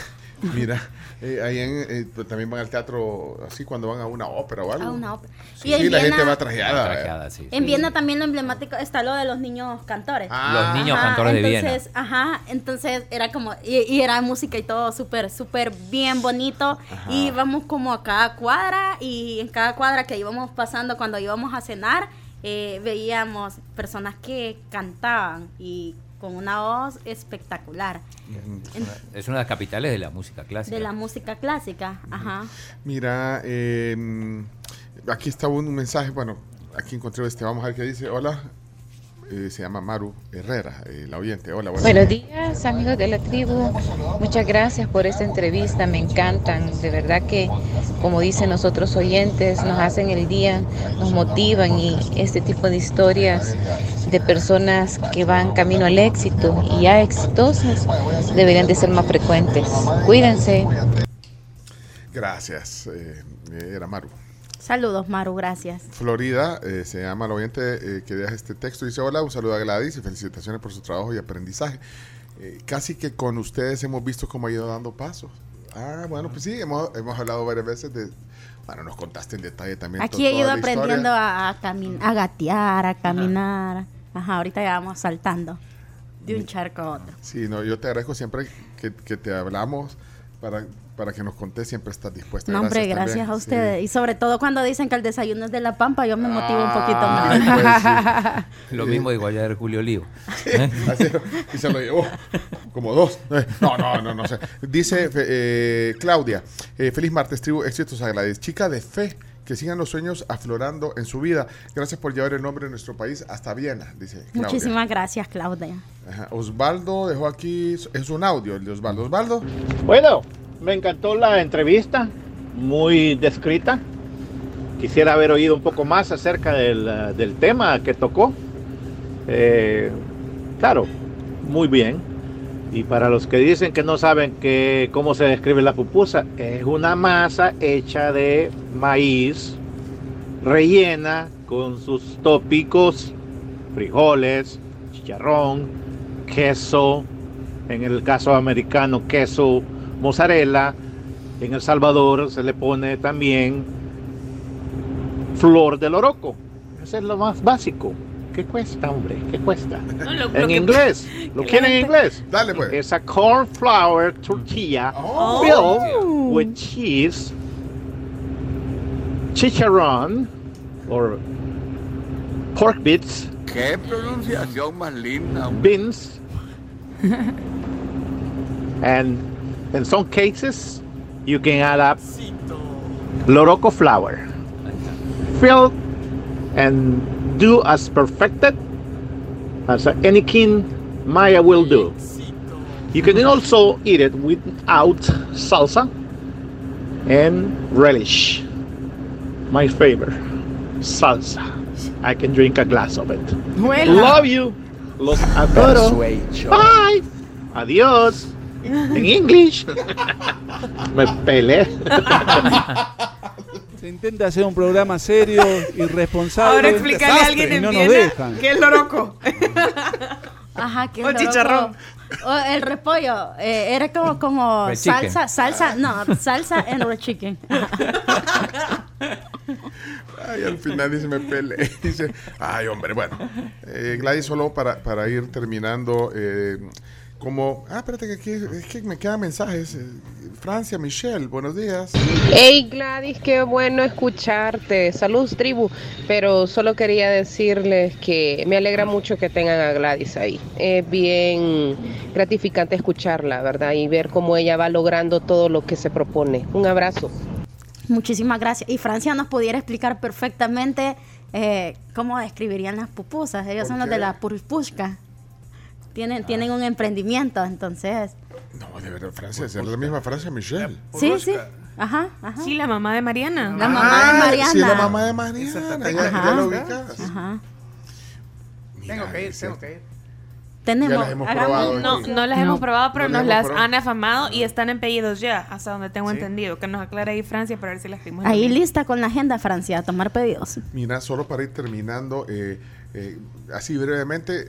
Mira, eh, ahí en, eh, pues, también van al teatro así cuando van a una ópera o algo. A una ópera. Sí, Y en la gente Viena- va trajeada. eh. Trajeada, sí. En Viena también lo emblemático está lo de los niños cantores. Ah, Los niños Ajá, cantores de Viena. entonces, Ajá, entonces era como, y, y era música y todo súper, súper bien bonito. Y íbamos como a cada cuadra y en cada cuadra que íbamos pasando cuando íbamos a cenar, eh, veíamos personas que cantaban y con una voz espectacular Es una de las capitales de la música clásica. de la música clásica. Ajá. Mira, eh, aquí está un mensaje. Bueno, aquí encontré este. Vamos a ver qué dice. Hola. Eh, se llama Maru Herrera, eh, la oyente. Hola, buenas Buenos días, amigos de la tribu. Muchas gracias por esta entrevista, me encantan. De verdad que, como dicen los otros oyentes, nos hacen el día, nos motivan y este tipo de historias de personas que van camino al éxito y ya exitosas deberían de ser más frecuentes. Cuídense. Gracias. eh, era Maru. Saludos, Maru, gracias. Florida, eh, se llama la oyente eh, que deja este texto. Dice: Hola, un saludo a Gladys y felicitaciones por su trabajo y aprendizaje. Eh, casi que con ustedes hemos visto cómo ha ido dando pasos. Ah, bueno, pues sí, hemos, hemos hablado varias veces de. Bueno, nos contaste en detalle también. Aquí he ido aprendiendo a, a, a gatear, a caminar. Ajá, ahorita ya vamos saltando de un charco a otro. Sí, no, yo te agradezco siempre que, que te hablamos para, para que nos contés, siempre estás dispuesta. No, hombre, gracias, también. a Sí. ustedes. Y sobre todo cuando dicen que el desayuno es de la pampa, yo me motivo un poquito Ay, más. pues, Lo mismo digo ayer Julio Olivo. Y se lo llevó como dos. Eh, No, no, no, no sé. Dice eh, Claudia, eh, feliz martes, tribu, éxitos a Gladys. Chica de fe, que sigan los sueños aflorando en su vida. Gracias por llevar el nombre de nuestro país hasta Viena, dice Claudia. Muchísimas gracias, Claudia. Ajá. Osvaldo dejó aquí, es un audio el de Osvaldo. Osvaldo. Bueno, me encantó la entrevista, muy descrita. Quisiera haber oído un poco más acerca del, del tema que tocó. Eh, claro, muy bien. Y para los que dicen que no saben que, cómo se describe la pupusa, es una masa hecha de maíz, rellena con sus tópicos, frijoles, chicharrón, queso, en el caso americano queso mozzarella, en El Salvador se le pone también flor del oroco. Eso es lo más básico. ¿Qué cuesta, hombre? ¿Qué cuesta? No, lo- lo en que- inglés. ¿Lo que quieren en inglés? Dale, pues. Es a corn flour tortilla Oh. filled oh. with cheese, chicharrón or pork bits, Qué pronunciación más linda. beans, and in some cases, you can add up loroco flour. Fill and do as perfected as any king Maya will do. You can also eat it without salsa and relish. My favorite, salsa. I can drink a glass of it. Huela. Love you. Los adoro. Bye. Adiós. En English. Me peleé. Se intenta hacer un programa serio y responsable. Ahora explícale a alguien en no Viena dejan. qué es loroco. Ajá, que O chicharrón. O el repollo. eh, era como, como Red chicken. salsa, salsa, no, salsa en red chicken. Ay, al final dice, me peleé. Dice, ay, hombre, bueno. Eh, Gladys, solo para, para ir terminando, eh, como, ah, espérate que aquí, es que me quedan mensajes. Eh, Francia, Michelle, buenos días. Hey Gladys, qué bueno escucharte. Salud tribu, pero solo quería decirles que me alegra mucho que tengan a Gladys ahí. Es bien gratificante escucharla, ¿verdad? Y ver cómo ella va logrando todo lo que se propone. Un abrazo. Muchísimas gracias. Y Francia nos pudiera explicar perfectamente eh, cómo describirían las pupusas. Ellos ¿Por son los de la purpushka. Tienen, tienen un emprendimiento, entonces. No, de verdad, Francia, es la misma Francia, Michelle. Sí, sí. Ajá, ajá. Sí, la mamá de Mariana. La mamá de Mariana. Sí, la mamá de Mariana. Ya, ya lo ubicas. Ajá. Tengo que ir, tengo que ir. Tenemos. Ya las probado. No, no las hemos probado, pero No nos las probado. han afamado y están en pedidos ya, hasta donde tengo entendido. Que nos aclare ahí Francia para ver si las pedimos. Ahí lista con la agenda, Francia, a tomar pedidos. Mira, solo para ir terminando, eh, eh, así brevemente,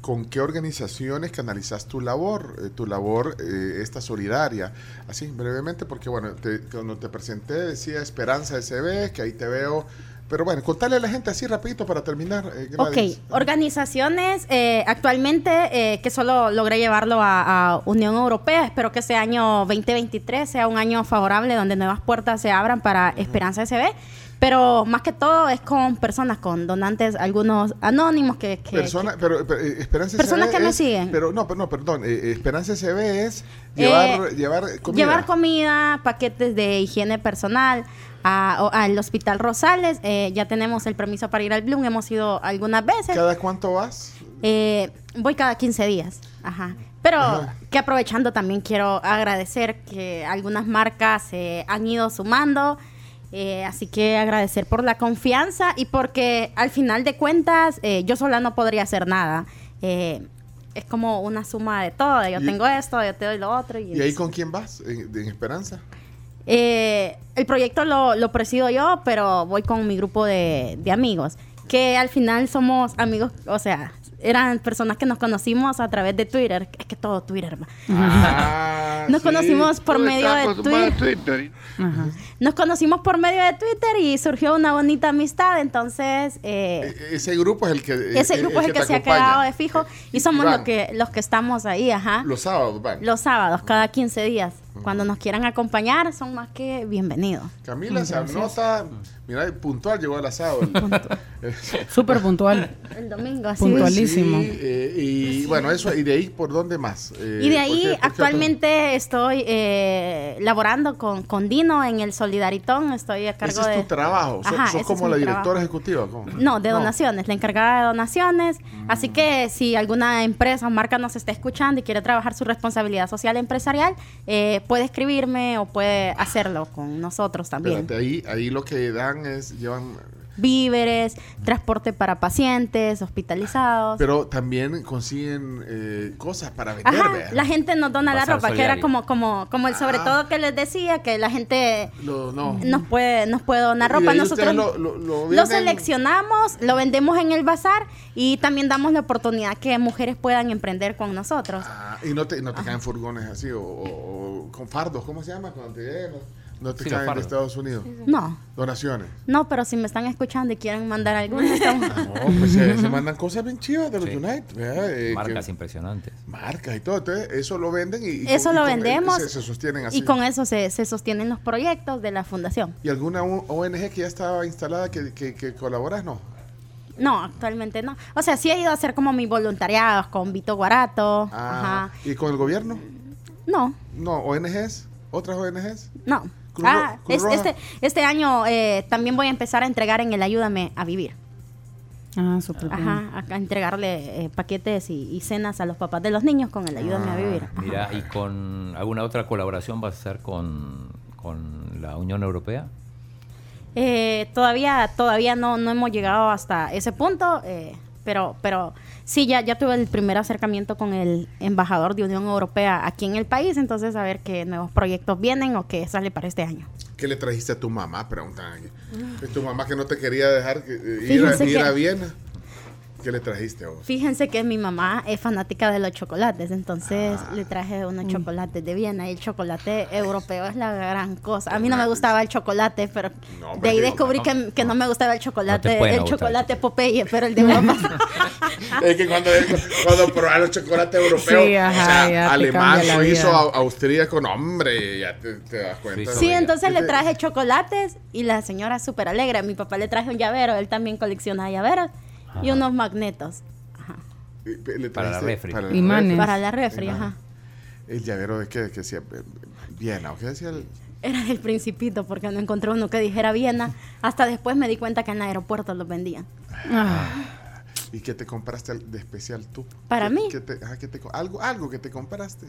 ¿con qué organizaciones canalizas tu labor, eh, tu labor eh, esta solidaria? Así, brevemente, porque bueno, te- cuando te presenté decía Esperanza SB, que ahí te veo, pero bueno, contale a la gente así rapidito para terminar. eh. Ok, organizaciones eh, actualmente eh, que solo logré llevarlo a, a Unión Europea. Espero que este año 2023 sea un año favorable donde nuevas puertas se abran para Esperanza SB. Pero más que todo es con personas, con donantes, algunos anónimos que... que- Persona, pero, pero, eh, Esperanza Personas que me siguen. Pero no, pero no, perdón. eh, Esperanza SB es llevar, Eh, llevar comida. Llevar comida, paquetes de higiene personal a- al Hospital Rosales. Eh, ya tenemos el permiso para ir al Bloom, hemos ido algunas veces. ¿Cada cuánto vas? Eh, voy cada 15 días. Ajá. Pero Ajá. que aprovechando también quiero agradecer que algunas marcas se han ido sumando. Eh, así que agradecer por la confianza y porque al final de cuentas eh, yo sola no podría hacer nada. Eh, es como una suma de todo. Yo tengo esto, yo te doy lo otro. Y, ¿Y ahí con quién vas? ¿En, en Esperanza? eh, el proyecto lo, lo presido yo, pero voy con mi grupo de, de amigos, que al final somos amigos, o sea, eran personas que nos conocimos a través de Twitter. Es que todo Twitter. Ah, Nos sí. conocimos por medio de Twitter. Twitter. Nos conocimos por medio de Twitter y surgió una bonita amistad. Entonces, eh, E- Ese grupo es el que. ese el- grupo es el que, se ha quedado de fijo y somos van. los que, los que estamos ahí, ajá. Los sábados van. Los sábados, cada 15 días. Cuando nos quieran acompañar, son más que bienvenidos. Camila se Gracias. anota. Mira, puntual llegó al asado. Súper puntual. El domingo, así. Puntualísimo. Sí, eh, y bueno, eso, y de ahí, ¿por dónde más? Eh, Y de ¿por ahí qué- por qué actualmente estoy eh, laborando con, con Dino en el Solidaritón. Estoy a cargo Ese es de... tu trabajo. Ajá, sos es como la trabajo. directora ejecutiva. ¿cómo? No, de donaciones, la encargada de donaciones. Así que si alguna empresa o marca nos está escuchando y quiere trabajar su responsabilidad social empresarial, eh, puede escribirme o puede hacerlo con nosotros también. Ahí, ahí lo que dan es, llevan, Víveres, transporte para pacientes, hospitalizados. pero también consiguen eh, cosas para vender, Ajá, la gente nos dona la ropa, que era como, como, como el sobre Ah. todo que les decía, que la gente Lo- no. nos puede, nos puede donar ropa. Nosotros lo- lo- lo lo venden. seleccionamos, lo vendemos en el bazar y también damos la oportunidad que mujeres puedan emprender con nosotros. Ah, y no te, no te caen furgones así, o, o- o con fardos, ¿cómo se llama? Cuando te lleguen, no, te Sí, caen de. Estados Unidos. No. Donaciones. No, pero si me están escuchando y quieren mandar alguna, estamos- No, pues se, se mandan cosas bien chivas de los Sí. United. Eh, Marcas que- impresionantes. marcas y todo. Entonces, eso lo venden y, y Eso con- y lo con- vendemos Se, se sostienen así. y con eso se, se sostienen los proyectos de la fundación. ¿Y alguna ONG que ya estaba instalada que, que, que colaboras? No. No, actualmente no. O sea, sí he ido a hacer como mis voluntariados con Vito Guarato. Ah, Ajá. ¿Y con el gobierno? No, No, ONGs, otras ONGs. no. Cruz Ah, Ro- Cruz es- Roja. este, este año eh, también voy a empezar a entregar en el Ayúdame a Vivir. Ah, súper bien. Ajá, a, a entregarle eh, paquetes y, y cenas a los papás de los niños con el Ayúdame a Vivir. Ajá. Mira, ¿y con alguna otra colaboración vas a hacer con, con la Unión Europea? Eh, todavía todavía no, no hemos llegado hasta ese punto, eh, pero, pero sí, ya, ya tuve el primer acercamiento con el embajador de Unión Europea aquí en el país, entonces a ver qué nuevos proyectos vienen o qué sale para este año. ¿Qué le trajiste a tu mamá? Preguntan aquí. Tu mamá que no te quería dejar eh, ir, a, ir que- a Viena. ¿Qué le trajiste vos? Fíjense que mi mamá es fanática de los chocolates, entonces le traje unos chocolates de Viena y el chocolate europeo es la gran cosa. A mí no me gustaba el chocolate, pero No, de ahí descubrí no. que, que no me gustaba el chocolate, el chocolate Popeye, pero el de mamá. Es que cuando, cuando probas los chocolates europeos, Sí, ajá, o sea, alemán, suizo, austríaco, no, hombre, ya te, te das cuenta. Sí, entonces le traje chocolates y la señora súper alegre. A mi papá le traje un llavero, él también colecciona llaveros y unos magnetos Le Para la refri. Para la Imanes. refri. para la refri, ajá. ¿El llavero de qué? ¿De qué decía? Eh, Viena, ¿o qué decía? El... Era del principito porque no encontré uno que dijera Viena. Hasta después me di cuenta que en el aeropuerto los vendían. ¿Y qué te compraste de especial tú? ¿Para ¿Qué- mí? qué te- ajá, ¿qué te co- algo, algo que te compraste.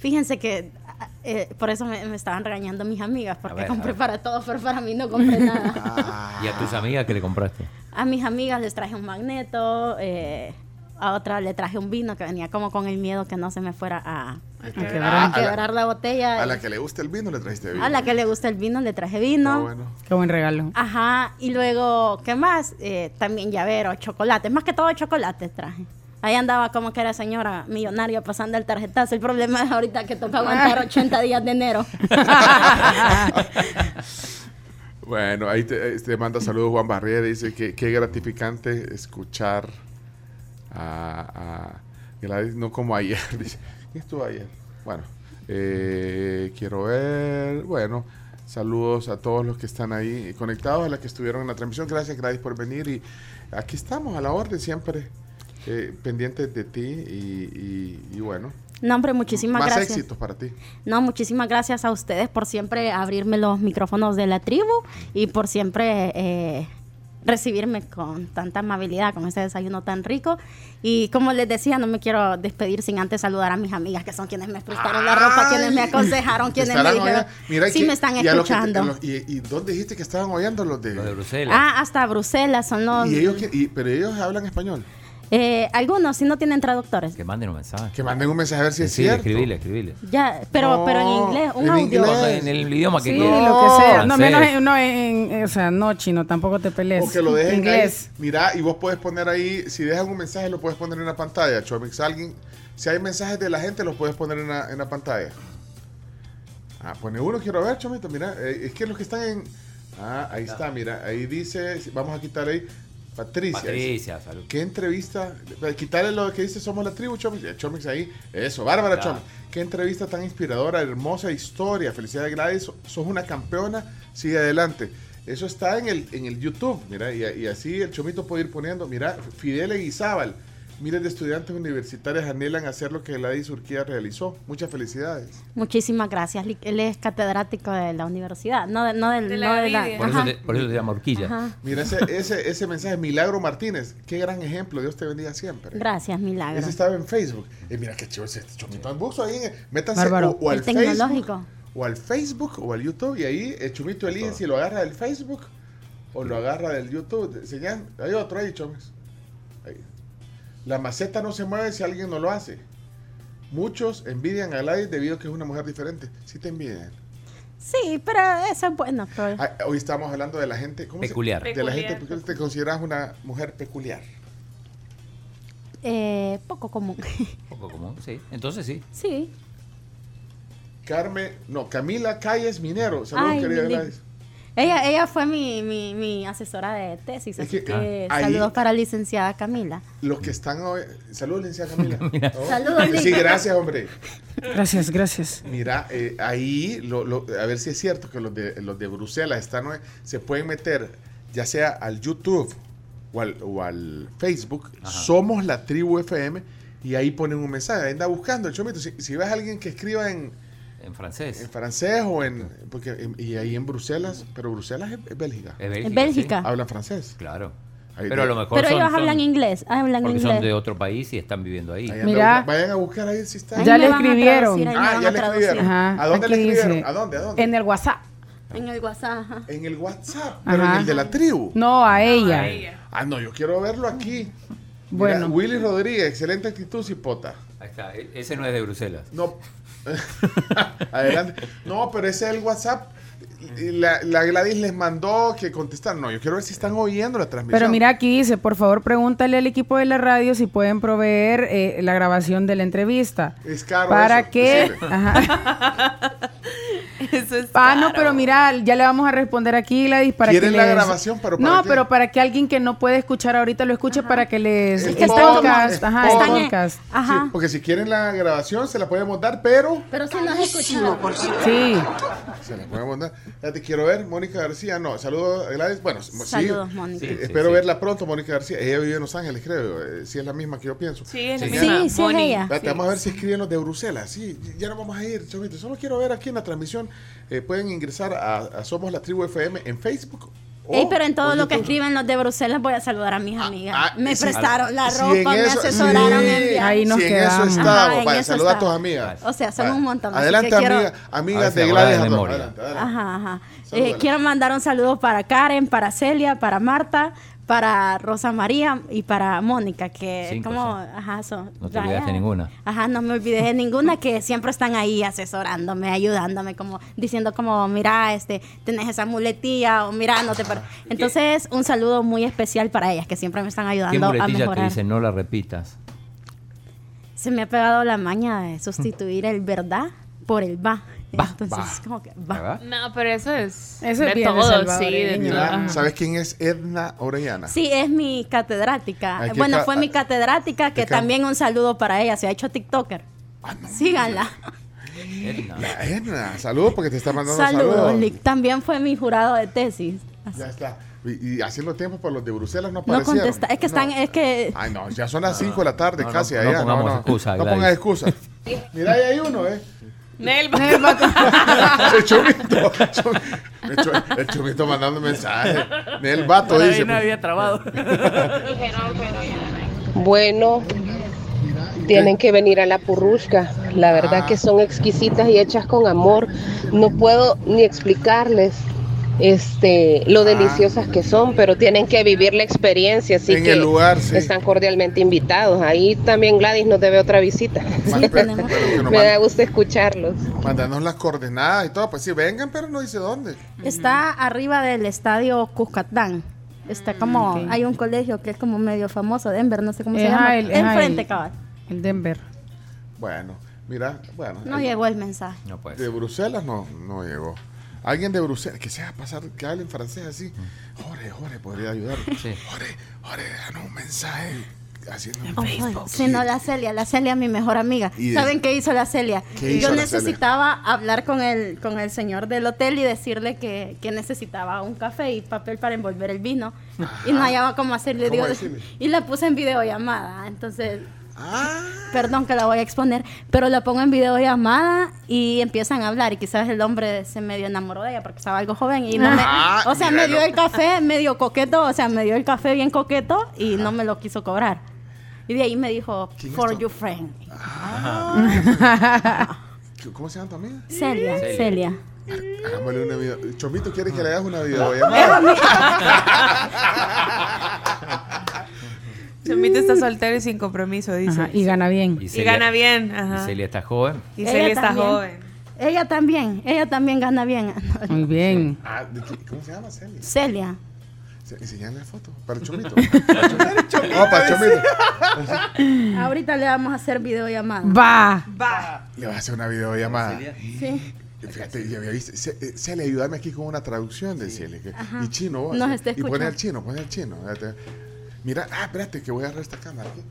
Fíjense que eh, por eso me, me estaban regañando mis amigas porque ver, compré para todos, pero para mí no compré nada. Ah. ¿Y a tus amigas qué le compraste? A mis amigas les traje un magneto, eh, a otra le traje un vino que venía como con el miedo que no se me fuera a, a quebrar. Ah, a quebrar la botella. A la que le gusta el vino le trajiste vino. A la que le gusta el vino le traje vino. Ah, bueno. Qué buen regalo. Ajá, y luego, ¿qué más? Eh, también llavero, chocolate, más que todo chocolate traje. Ahí andaba como que era señora millonaria pasando el tarjetazo. El problema es ahorita que toca aguantar 80 días de enero. Bueno, ahí te, te manda saludos Juan Barriera. Dice que qué gratificante escuchar a, a Gladys, no como ayer. Dice, ¿quién estuvo ayer? Bueno, eh, quiero ver. Bueno, saludos a todos los que están ahí conectados, a los que estuvieron en la transmisión. Gracias, Gladys, por venir. Y aquí estamos a la orden siempre, eh, pendientes de ti. Y, y- y bueno, No, hombre, muchísimas más gracias. éxitos para ti. No, muchísimas gracias a ustedes por siempre abrirme los micrófonos de la tribu y por siempre eh, recibirme con tanta amabilidad, con ese desayuno tan rico. Y como les decía, no me quiero despedir sin antes saludar a mis amigas, que son quienes me prestaron la ropa, quienes me aconsejaron, quienes me dijeron, Mira sí que- me están escuchando. y, ¿Y dónde dijiste que estaban oyendo los de, Bruselas? Ah, hasta Bruselas son los... ¿Y ellos, y- pero ellos hablan español. Eh, algunos, si no tienen traductores. Que manden un mensaje. Que manden un mensaje a ver si es Sí, cierto. escribile, escribile. Ya, pero, No, pero en inglés, un en audio. inglés. En el idioma que Sí, quieras. lo que sea. No, menos en, no, en, en- o sea, no chino, tampoco te pelees. O que lo dejen Inglés. ahí. Mira, y vos puedes poner ahí, si dejan un mensaje, lo puedes poner en la pantalla. Chomix, alguien, si hay mensajes de la gente, los puedes poner en la, en la pantalla. Ah, pone uno, quiero ver, Chomito, mira, eh, es que los que están en... Ah, ahí está, mira, ahí dice, vamos a quitar ahí, Patricia. Patricia, salud. ¿Qué entrevista? eh, Quitarle lo que dice Somos la Tribu, Chomix. Eh, Chomix ahí. Eso, Bárbara Ya. Chomix. Qué entrevista tan inspiradora, hermosa historia. Felicidades, Gladys. So- Sos una campeona. Sigue adelante. Eso está en el, en el YouTube. Mira, y, y así el Chomito puede ir poniendo. Mira, Fidel Eguizábal. Miles de estudiantes universitarios anhelan hacer lo que Gladys Urquía realizó. Muchas felicidades. Muchísimas gracias. Él es catedrático de la universidad, no, de, no del... De no la de la-. Por eso, por eso se llama horquilla. Ajá. Mira ese, ese, ese mensaje. Milagro Martínez. Qué gran ejemplo. Dios te bendiga siempre. Gracias, Milagro. Ese estaba en Facebook. Eh, mira qué chivo ese Chomito. Buzo ahí. en- Métanse Bárbaro. o, o al El Facebook. tecnológico. O al Facebook o al YouTube. Y ahí el Chomito elige si lo agarra del Facebook o lo agarra del YouTube. Señal. Hay otro ahí, Chomis. La maceta no se mueve si alguien no lo hace. Muchos envidian a Gladys debido a que es una mujer diferente. Sí te envidian. Sí, pero eso es bueno. pero- Ah, hoy estamos hablando de la gente ¿cómo se- Peculiar. de la gente Peculiar. te consideras una mujer peculiar. eh, poco común. Poco común, sí. Entonces sí. sí. Carmen, no, Camila Calles Minero. Saludos, Ay, querida Gladys. Ella, ella fue mi, mi, mi asesora de tesis, Es así que, que, ah, ahí- saludos para la licenciada Camila. Los que están hoy. Saludos, licenciada Camila. Oh. Saludos, Sí, gracias, hombre. Gracias, gracias. Mira, eh, ahí, lo- lo- a ver si es cierto que los de, los de Bruselas están, hoy- se pueden meter ya sea al YouTube o al, o al Facebook, somos la tribu FM, y ahí ponen un mensaje. Anda buscando el chomito. Si, si ves a alguien que escriba en, En francés. en francés o en. Porque, en- y ahí en Bruselas, pero Bruselas es, es Bélgica. Es Bélgica, En Bélgica. sí. Hablan francés. Claro. Ahí Pero a lo mejor Pero son, ellos son- hablan inglés, hablan porque inglés. son de otro país y están viviendo ahí. Ahí Mira. vayan a buscar ahí si está. Ahí Ya me le escribieron. traducir, Ah, ya a le escribieron. Ajá, ¿A dónde le escribieron? dice, ¿A dónde? ¿A dónde? En el WhatsApp. En el WhatsApp, ajá. En el WhatsApp, pero en el de la tribu. No, a ella. Ah, no, yo quiero verlo aquí. Bueno. Mira, Willy Rodríguez, excelente actitud, cipota. Ahí está. E- Ese no es de Bruselas. No. Adelante. No, pero ese es el WhatsApp. La, la Gladys les mandó que contestaran. No, yo quiero ver si están oyendo la transmisión. Pero mira aquí dice, por favor pregúntale al equipo de la radio si pueden proveer eh, la grabación de la entrevista. Es caro Para eso, que... Ajá. Eso es Ah, no, pero mira, ya le vamos a responder aquí, Gladys, para que ¿Quieren la les- grabación? ¿Pero para no, qué? pero para que alguien que no puede escuchar ahorita lo escuche para que les... El el podcast, ajá, el podcast. podcast. Ajá. Sí, porque si quieren la grabación, se la podemos dar, pero. Pero si no has escuchado. Sí. Se la podemos dar. Ya te quiero ver, Mónica García. No, saludos a Gladys. Bueno, sí, Saludos, Mónica. Sí, sí, espero sí. verla pronto, Mónica García. Ella vive en Los Ángeles, creo. eh, si es la misma que yo pienso. Sí, es la Sí, misma. Sí, sí es ella. Vamos a ver si escriben los de Bruselas. Sí, ya no vamos a ir, chavito. Solo quiero ver aquí en la transmisión. Eh, pueden ingresar a, a Somos la Tribu FM en Facebook. o Ey, pero en todo lo que escriben los de Bruselas voy a saludar a mis amigas. ah, me sí. prestaron la ropa, en me eso- asesoraron sí. en. Ahí nos si en quedamos. eso Ajá, estamos. en Vaya, eso saluda a tus amigas. O sea, son Vaya. un montón, Adelante, que amiga, amigas de Gladys. Adelante, adelante. Ajá, ajá. Eh, quiero mandar un saludo para Karen, para Celia, para Marta, para Rosa María y para Mónica, que Cinco como, ajá, son. No te vaya. olvidaste ninguna. Ajá, no me olvidé de ninguna, que siempre están ahí asesorándome, ayudándome, como diciendo como, mira, este, tenés esa muletilla, o mira, no te... par-". Entonces, un saludo muy especial para ellas, que siempre me están ¿Qué ayudando a muletilla te mejorar. dice no la repitas? Se me ha pegado la maña de sustituir el verdad por el va. Entonces, va. como que va. ¿Verdad? No, pero eso es Eso es de bien de todo, sí, de salvadoreño. todo. Mira, Ajá. ¿sabes quién es Edna Orellana? Sí, es mi catedrática. Bueno, fue mi catedrática, que también un saludo para ella. Se ha hecho TikToker. Síganla. Edna. La Edna, saludos porque te está mandando Saludos, saludos. Lick. También fue mi jurado de tesis. Ya está. Y, y haciendo tiempo por los de Bruselas no No aparecieron. contesta. Es que están, es que Ay, no, ya son las 5 de la tarde No, no, casi no allá. pongamos excusas, No Gladys. pongas excusas. Mira, ahí hay uno, ¿eh? Nel, el chomito. chom- El, cho- el chomito mandando mensajes. El vato dice. pues. trabado. Bueno, tienen que venir a la purrusca. La verdad Ah. que son exquisitas y hechas con amor. No puedo ni explicarles este lo deliciosas que son, pero tienen que vivir la experiencia, así En que el lugar, sí. están cordialmente invitados. Ahí también Gladys nos debe otra visita. Me da gusto escucharlos. Mandanos las coordenadas y todo. Pues sí, vengan, pero no dice dónde. está arriba del estadio Cuscatlán. Está como, ok. hay un colegio que es como medio famoso, Denver, no sé cómo se Ajá, llama. el- ajá, Enfrente, el- cabal. El Denver. Bueno, mira, bueno. No eh, llegó el mensaje. No puede De. Bruselas no, no llegó. Alguien de Bruselas, que se haga pasar, que hable en francés así. Jorge, Jorge, podría ayudar. Sí. Jorge, Jorge, déjanos un mensaje haciendo un Ojo, Si no, la Celia, la Celia mi mejor amiga. ¿Saben qué hizo la Celia? ¿Qué hizo Yo la necesitaba hablar con el, con el señor del hotel y decirle que, que necesitaba un café y papel para envolver el vino. Y no hallaba cómo hacerle. ¿Cómo digo, y la puse en videollamada. Entonces, Ah, perdón que la voy a exponer, pero la pongo en videollamada y empiezan a hablar. Y quizás el hombre se medio enamoró de ella porque estaba algo joven y no me. Ah, O sea, me míralo. dio el café medio coqueto, o sea, me dio el café bien coqueto y no me lo quiso cobrar. Y de ahí me dijo, ¿Quién es for your friend. ¿Cómo se llama tu amiga? Celia, Celia. Celia. Hagámosle una video. Chomito quiere que le hagas una videollamada. Chomito está soltero y sin compromiso, dice. Ajá, y gana bien. Y gana bien. Ajá. Y Celia está joven. Y Ella Celia está también. joven. Ella también, ella también gana bien. Muy bien. Ah, ¿de qué- ¿Cómo se llama Celia? Celia. Se- Enseñale la foto. Para el chomito. Para el chomito. No, para el chomito. Ahorita le vamos a hacer videollamada. Va. Va. Le vas a hacer una videollamada. Sí. Fíjate, ya había visto. Eh, Celia, ayúdame aquí con una traducción de Celia. Y chino. vos, Nos está Y pone escuchando. al chino, pone al chino. Mira, ah, espérate, que voy a agarrar esta cámara aquí.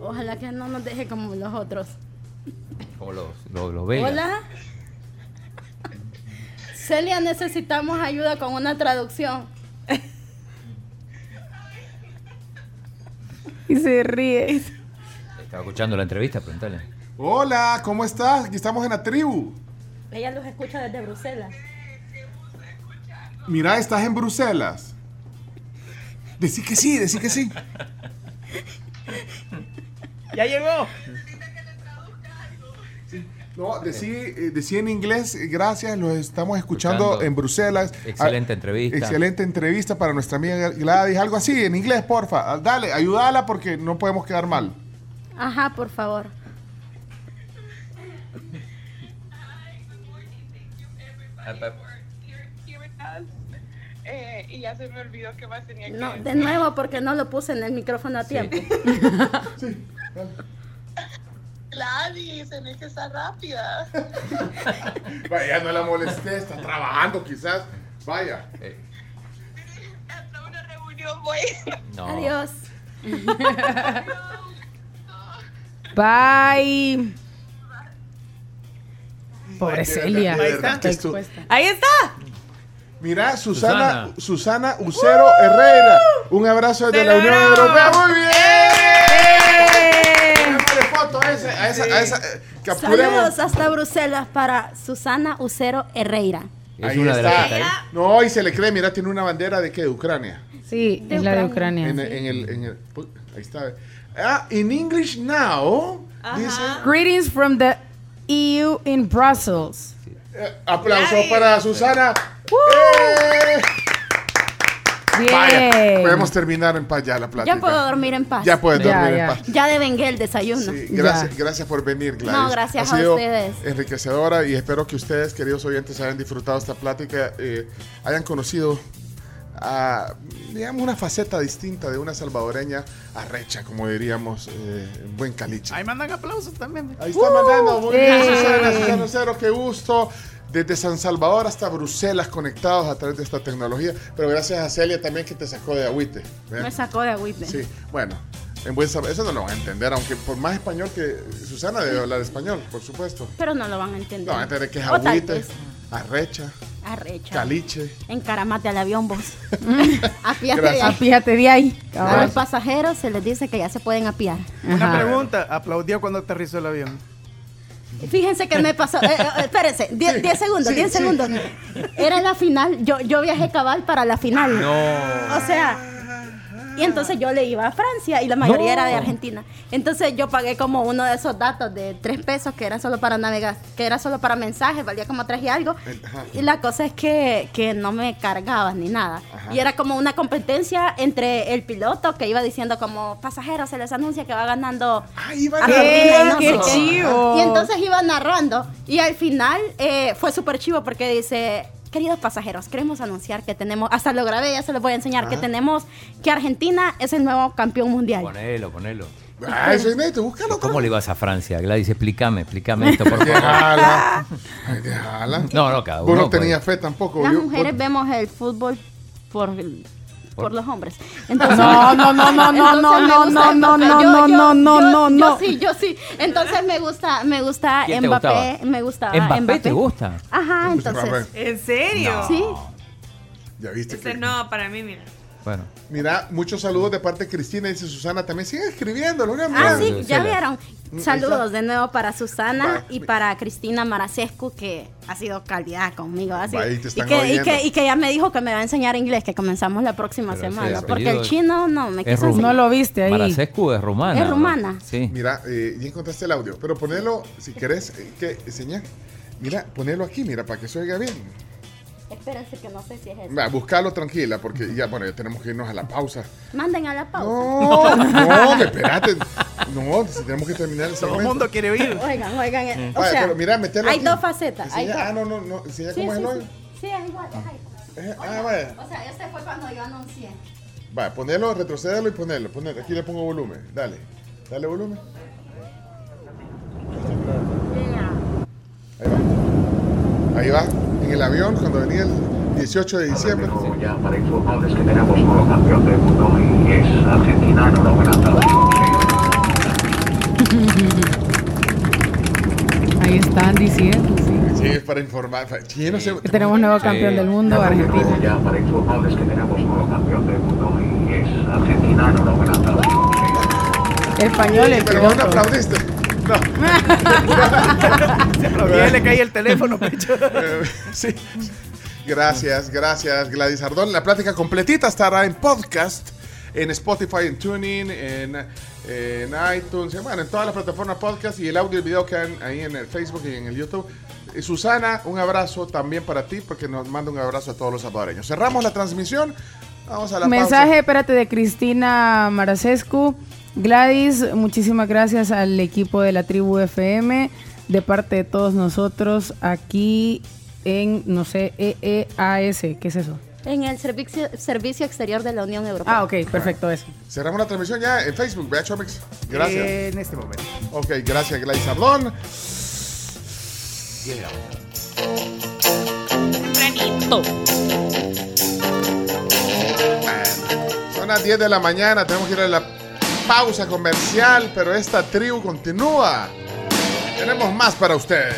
Ojalá que no nos deje como los otros. Como los, los. Hola. Celia, necesitamos ayuda con una traducción. Y se ríe. Estaba escuchando la entrevista, preguntale. Hola, ¿cómo estás? Aquí estamos en la tribu. Ella los escucha desde Bruselas. Mira, estás en Bruselas. Decí que sí, decí que sí. Ya llegó. No, decí, eh, decí en inglés, eh, gracias, los estamos escuchando, Escuchando. en Bruselas. Excelente Ah, entrevista. Excelente entrevista para nuestra amiga Gladys. Algo así, en inglés, porfa. Ah, Dale, ayúdala porque no podemos quedar mal. Ajá, por favor. Eh, y ya se me olvidó qué más tenía que No, decir. de nuevo porque no lo puse en el micrófono a tiempo. Gladys, tenés que estar rápida. Vaya, no la molesté, está trabajando quizás. Vaya. reunión voy. No. Adiós. Bye. Pobre Celia. que esto- Ahí está. Mira, Susana, Susana Ucero Herrera. Un abrazo desde la Unión Europea. Muy bien. Démosle foto a esa, a esa, a esa, eh, capturemos. Saludos hasta Bruselas para Susana Ucero Herrera. Ahí está. No, y se le cree, mira, tiene una bandera de qué, de Ucrania. Sí, es la de Ucrania. En, en el, en el, ahí está. Ah, in English now, dice. Greetings from the EU in Brussels. eh, aplauso para Susana. ¡Eh! Bien. Vaya, podemos terminar en paz ya la plática. Ya puedo dormir en paz. Ya puedes dormir en paz. Ya devengué el desayuno. Sí, gracias, gracias por venir, Gladys. No, gracias ha a sido ustedes. enriquecedora y espero que ustedes, queridos oyentes, hayan disfrutado esta plática, eh, hayan conocido a, digamos, una faceta distinta de una salvadoreña arrecha, como diríamos, eh, en buen caliche. Ahí mandan aplausos también. Ahí está mandando, muy bien, sí. Susana, Susana Cero, qué gusto. Desde San Salvador hasta Bruselas conectados a través de esta tecnología. Pero gracias a Celia también que te sacó de agüite. Me sacó de agüite. Sí, bueno, en buen eso no lo van a entender, aunque por más español que Susana debe hablar español, por supuesto. Pero no lo van a entender. No van a entender que es agüite, arrecha, Arrecha. caliche. Encaramate al avión vos. Apiate de ahí. Fíjate de ahí. A los pasajeros se les dice que ya se pueden apiar. Una Ajá. pregunta. Aplaudió cuando aterrizó el avión. Fíjense que me pasó. eh, eh, espérense, 10 segundos, sí, 10 sí. segundos. Era la final. Yo, yo viajé cabal para la final. No. O sea. Y entonces yo le iba a Francia y la mayoría No. era de Argentina. Entonces yo pagué como uno de esos datos de 3 pesos que era solo para navegar, que era solo para mensajes, valía como 3 y algo. Ajá. Y la cosa es que, que no me cargaban ni nada. Ajá. Y era como una competencia entre el piloto que iba diciendo como pasajeros se les anuncia que va ganando iba Argentina y no ¡Qué sé qué". chivo! Y entonces iba narrando. Y al final eh, fue súper chivo porque dice, queridos pasajeros, queremos anunciar que tenemos, hasta lo grabé, ya se los voy a enseñar, que Ajá. tenemos, que Argentina es el nuevo campeón mundial. Ponelo, ponelo. Ah, eso es neto, búscalo. ¿Cómo le ibas a Francia? Gladys, explícame, explícame esto, por favor. Déjala. Déjala. No, no, cada Vos uno. no tenías pues. fe tampoco. Las yo- mujeres vos- vemos el fútbol por, por los hombres. No, no, no, no, no, no, no, no, no, no, yo- no, no, yo- no, yo no. sí, yo sí. Entonces me gusta, me gusta ¿Quién te Mbappé, gustaba? me gustaba ¿Mbappé te gusta? Ajá, gusta entonces. Mbappé? ¿En serio? No. Sí. Ya viste Ese que... no, para mí, mira. Bueno. Mira, muchos saludos de parte de Cristina, dice Susana. También sigue escribiendo, ¿no? Ah, sí, ya vieron. Saludos de nuevo para Susana Va, y para Cristina Maracescu, que ha sido calidad conmigo. ha sido- te y, que, y, que, y que ya me dijo que me va a enseñar inglés, que comenzamos la próxima Pero semana. Porque el chino no me quiso. No lo viste ahí. Maracescu es rumana. Es ¿no? rumana. Sí. Mira, eh, ya encontraste el audio, pero ponelo, si querés, eh, que enseñar. Mira, ponelo aquí, mira, para que se oiga bien. Espérense que no sé si es eso. Va, buscalo tranquila, porque ya, bueno, ya tenemos que irnos a la pausa. Manden a la pausa. No, no, espérate. No, si tenemos que terminar el Todo el mundo quiere oír. Oigan, oigan. eh, o Vaya, sea, pero mira, metelo hay aquí. dos facetas. Hay dos. ah, no, no, no. Enseña Sí, cómo es el sí. hoyo. Sí, es igual. es ahí. Eh, Ah, vaya. O sea, este fue cuando yo anuncié. Va, ponelo, retrocédelo y ponelo. ponelo. Aquí le pongo volumen. Dale. Dale volumen. Ahí va. Ahí va. En el avión, cuando venía el 18 de diciembre. Ya para informarles que tenemos nuevo campeón del mundo y es Argentina, enhorabuena. Ahí están diciendo, sí. Sí, es para informar. Sí, no sé, Que tenemos nuevo campeón del mundo, Argentina. Ya para informarles que tenemos nuevo campeón del mundo y es Argentina, enhorabuena. Español, el Pero vos no aplaudiste. No. Y le cae el teléfono, pecho. Eh, sí. Gracias, gracias, Gladys Ardón. La plática completita estará en podcast, en Spotify, en TuneIn, en, en iTunes, bueno, en todas las plataformas podcast y el audio y el video que hay ahí en el Facebook y en el YouTube. Eh, Susana, un abrazo también para ti porque nos manda un abrazo a todos los salvadoreños. Cerramos la transmisión. Vamos a la Mensaje, pausa. espérate, de Cristina Maracescu. Gladys, muchísimas gracias al equipo de la tribu FM, de parte de todos nosotros aquí en, no sé, EEAS. ¿Qué es eso? En el servicio, servicio exterior de la Unión Europea. Ah, ok, perfecto, eso. Cerramos la transmisión ya en Facebook, vea Chomix. Gracias. En este momento. Ok, gracias, Gladys Ardón. Tempranito. Son las 10 de la mañana, tenemos que ir a la pausa comercial, pero esta tribu continúa. Tenemos más para ustedes.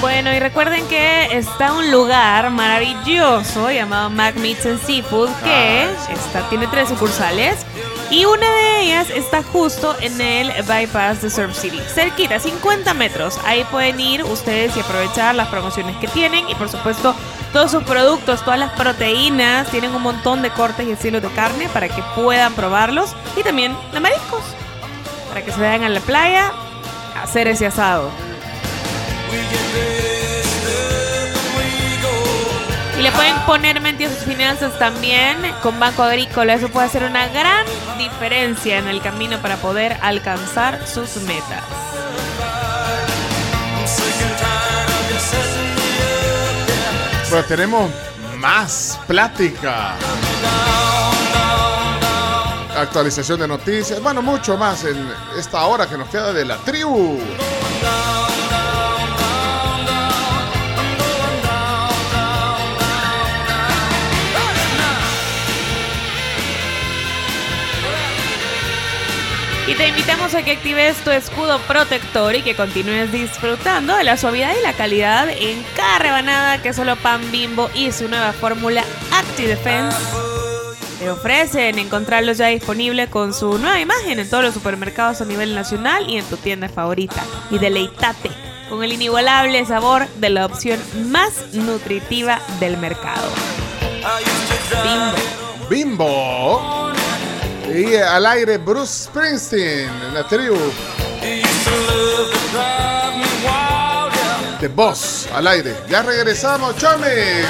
Bueno, y recuerden que está un lugar maravilloso llamado Mac Meats and Seafood que está, tiene tres sucursales y una de ellas está justo en el bypass de Surf City, cerquita, 50 metros. Ahí pueden ir ustedes y aprovechar las promociones que tienen y por supuesto todos sus productos, todas las proteínas, tienen un montón de cortes y estilos de carne para que puedan probarlos y también de mariscos para que se vayan a la playa a hacer ese asado. Y le pueden poner mente a sus finanzas también con Banco Agrícola. Eso puede hacer una gran diferencia en el camino para poder alcanzar sus metas. Pero tenemos más plática. Actualización de noticias. Bueno, mucho más en esta hora que nos queda de la tribu. Y te invitamos a que actives tu escudo protector y que continúes disfrutando de la suavidad y la calidad en cada rebanada que solo Pan Bimbo y su nueva fórmula Active Defense te ofrecen. Encontrarlos ya disponible con su nueva imagen en todos los supermercados a nivel nacional y en tu tienda favorita. Y deleitate con el inigualable sabor de la opción más nutritiva del mercado. Bimbo. Bimbo. Y al aire Bruce Springsteen, la tribu. De Boss al aire. Ya regresamos, Chome.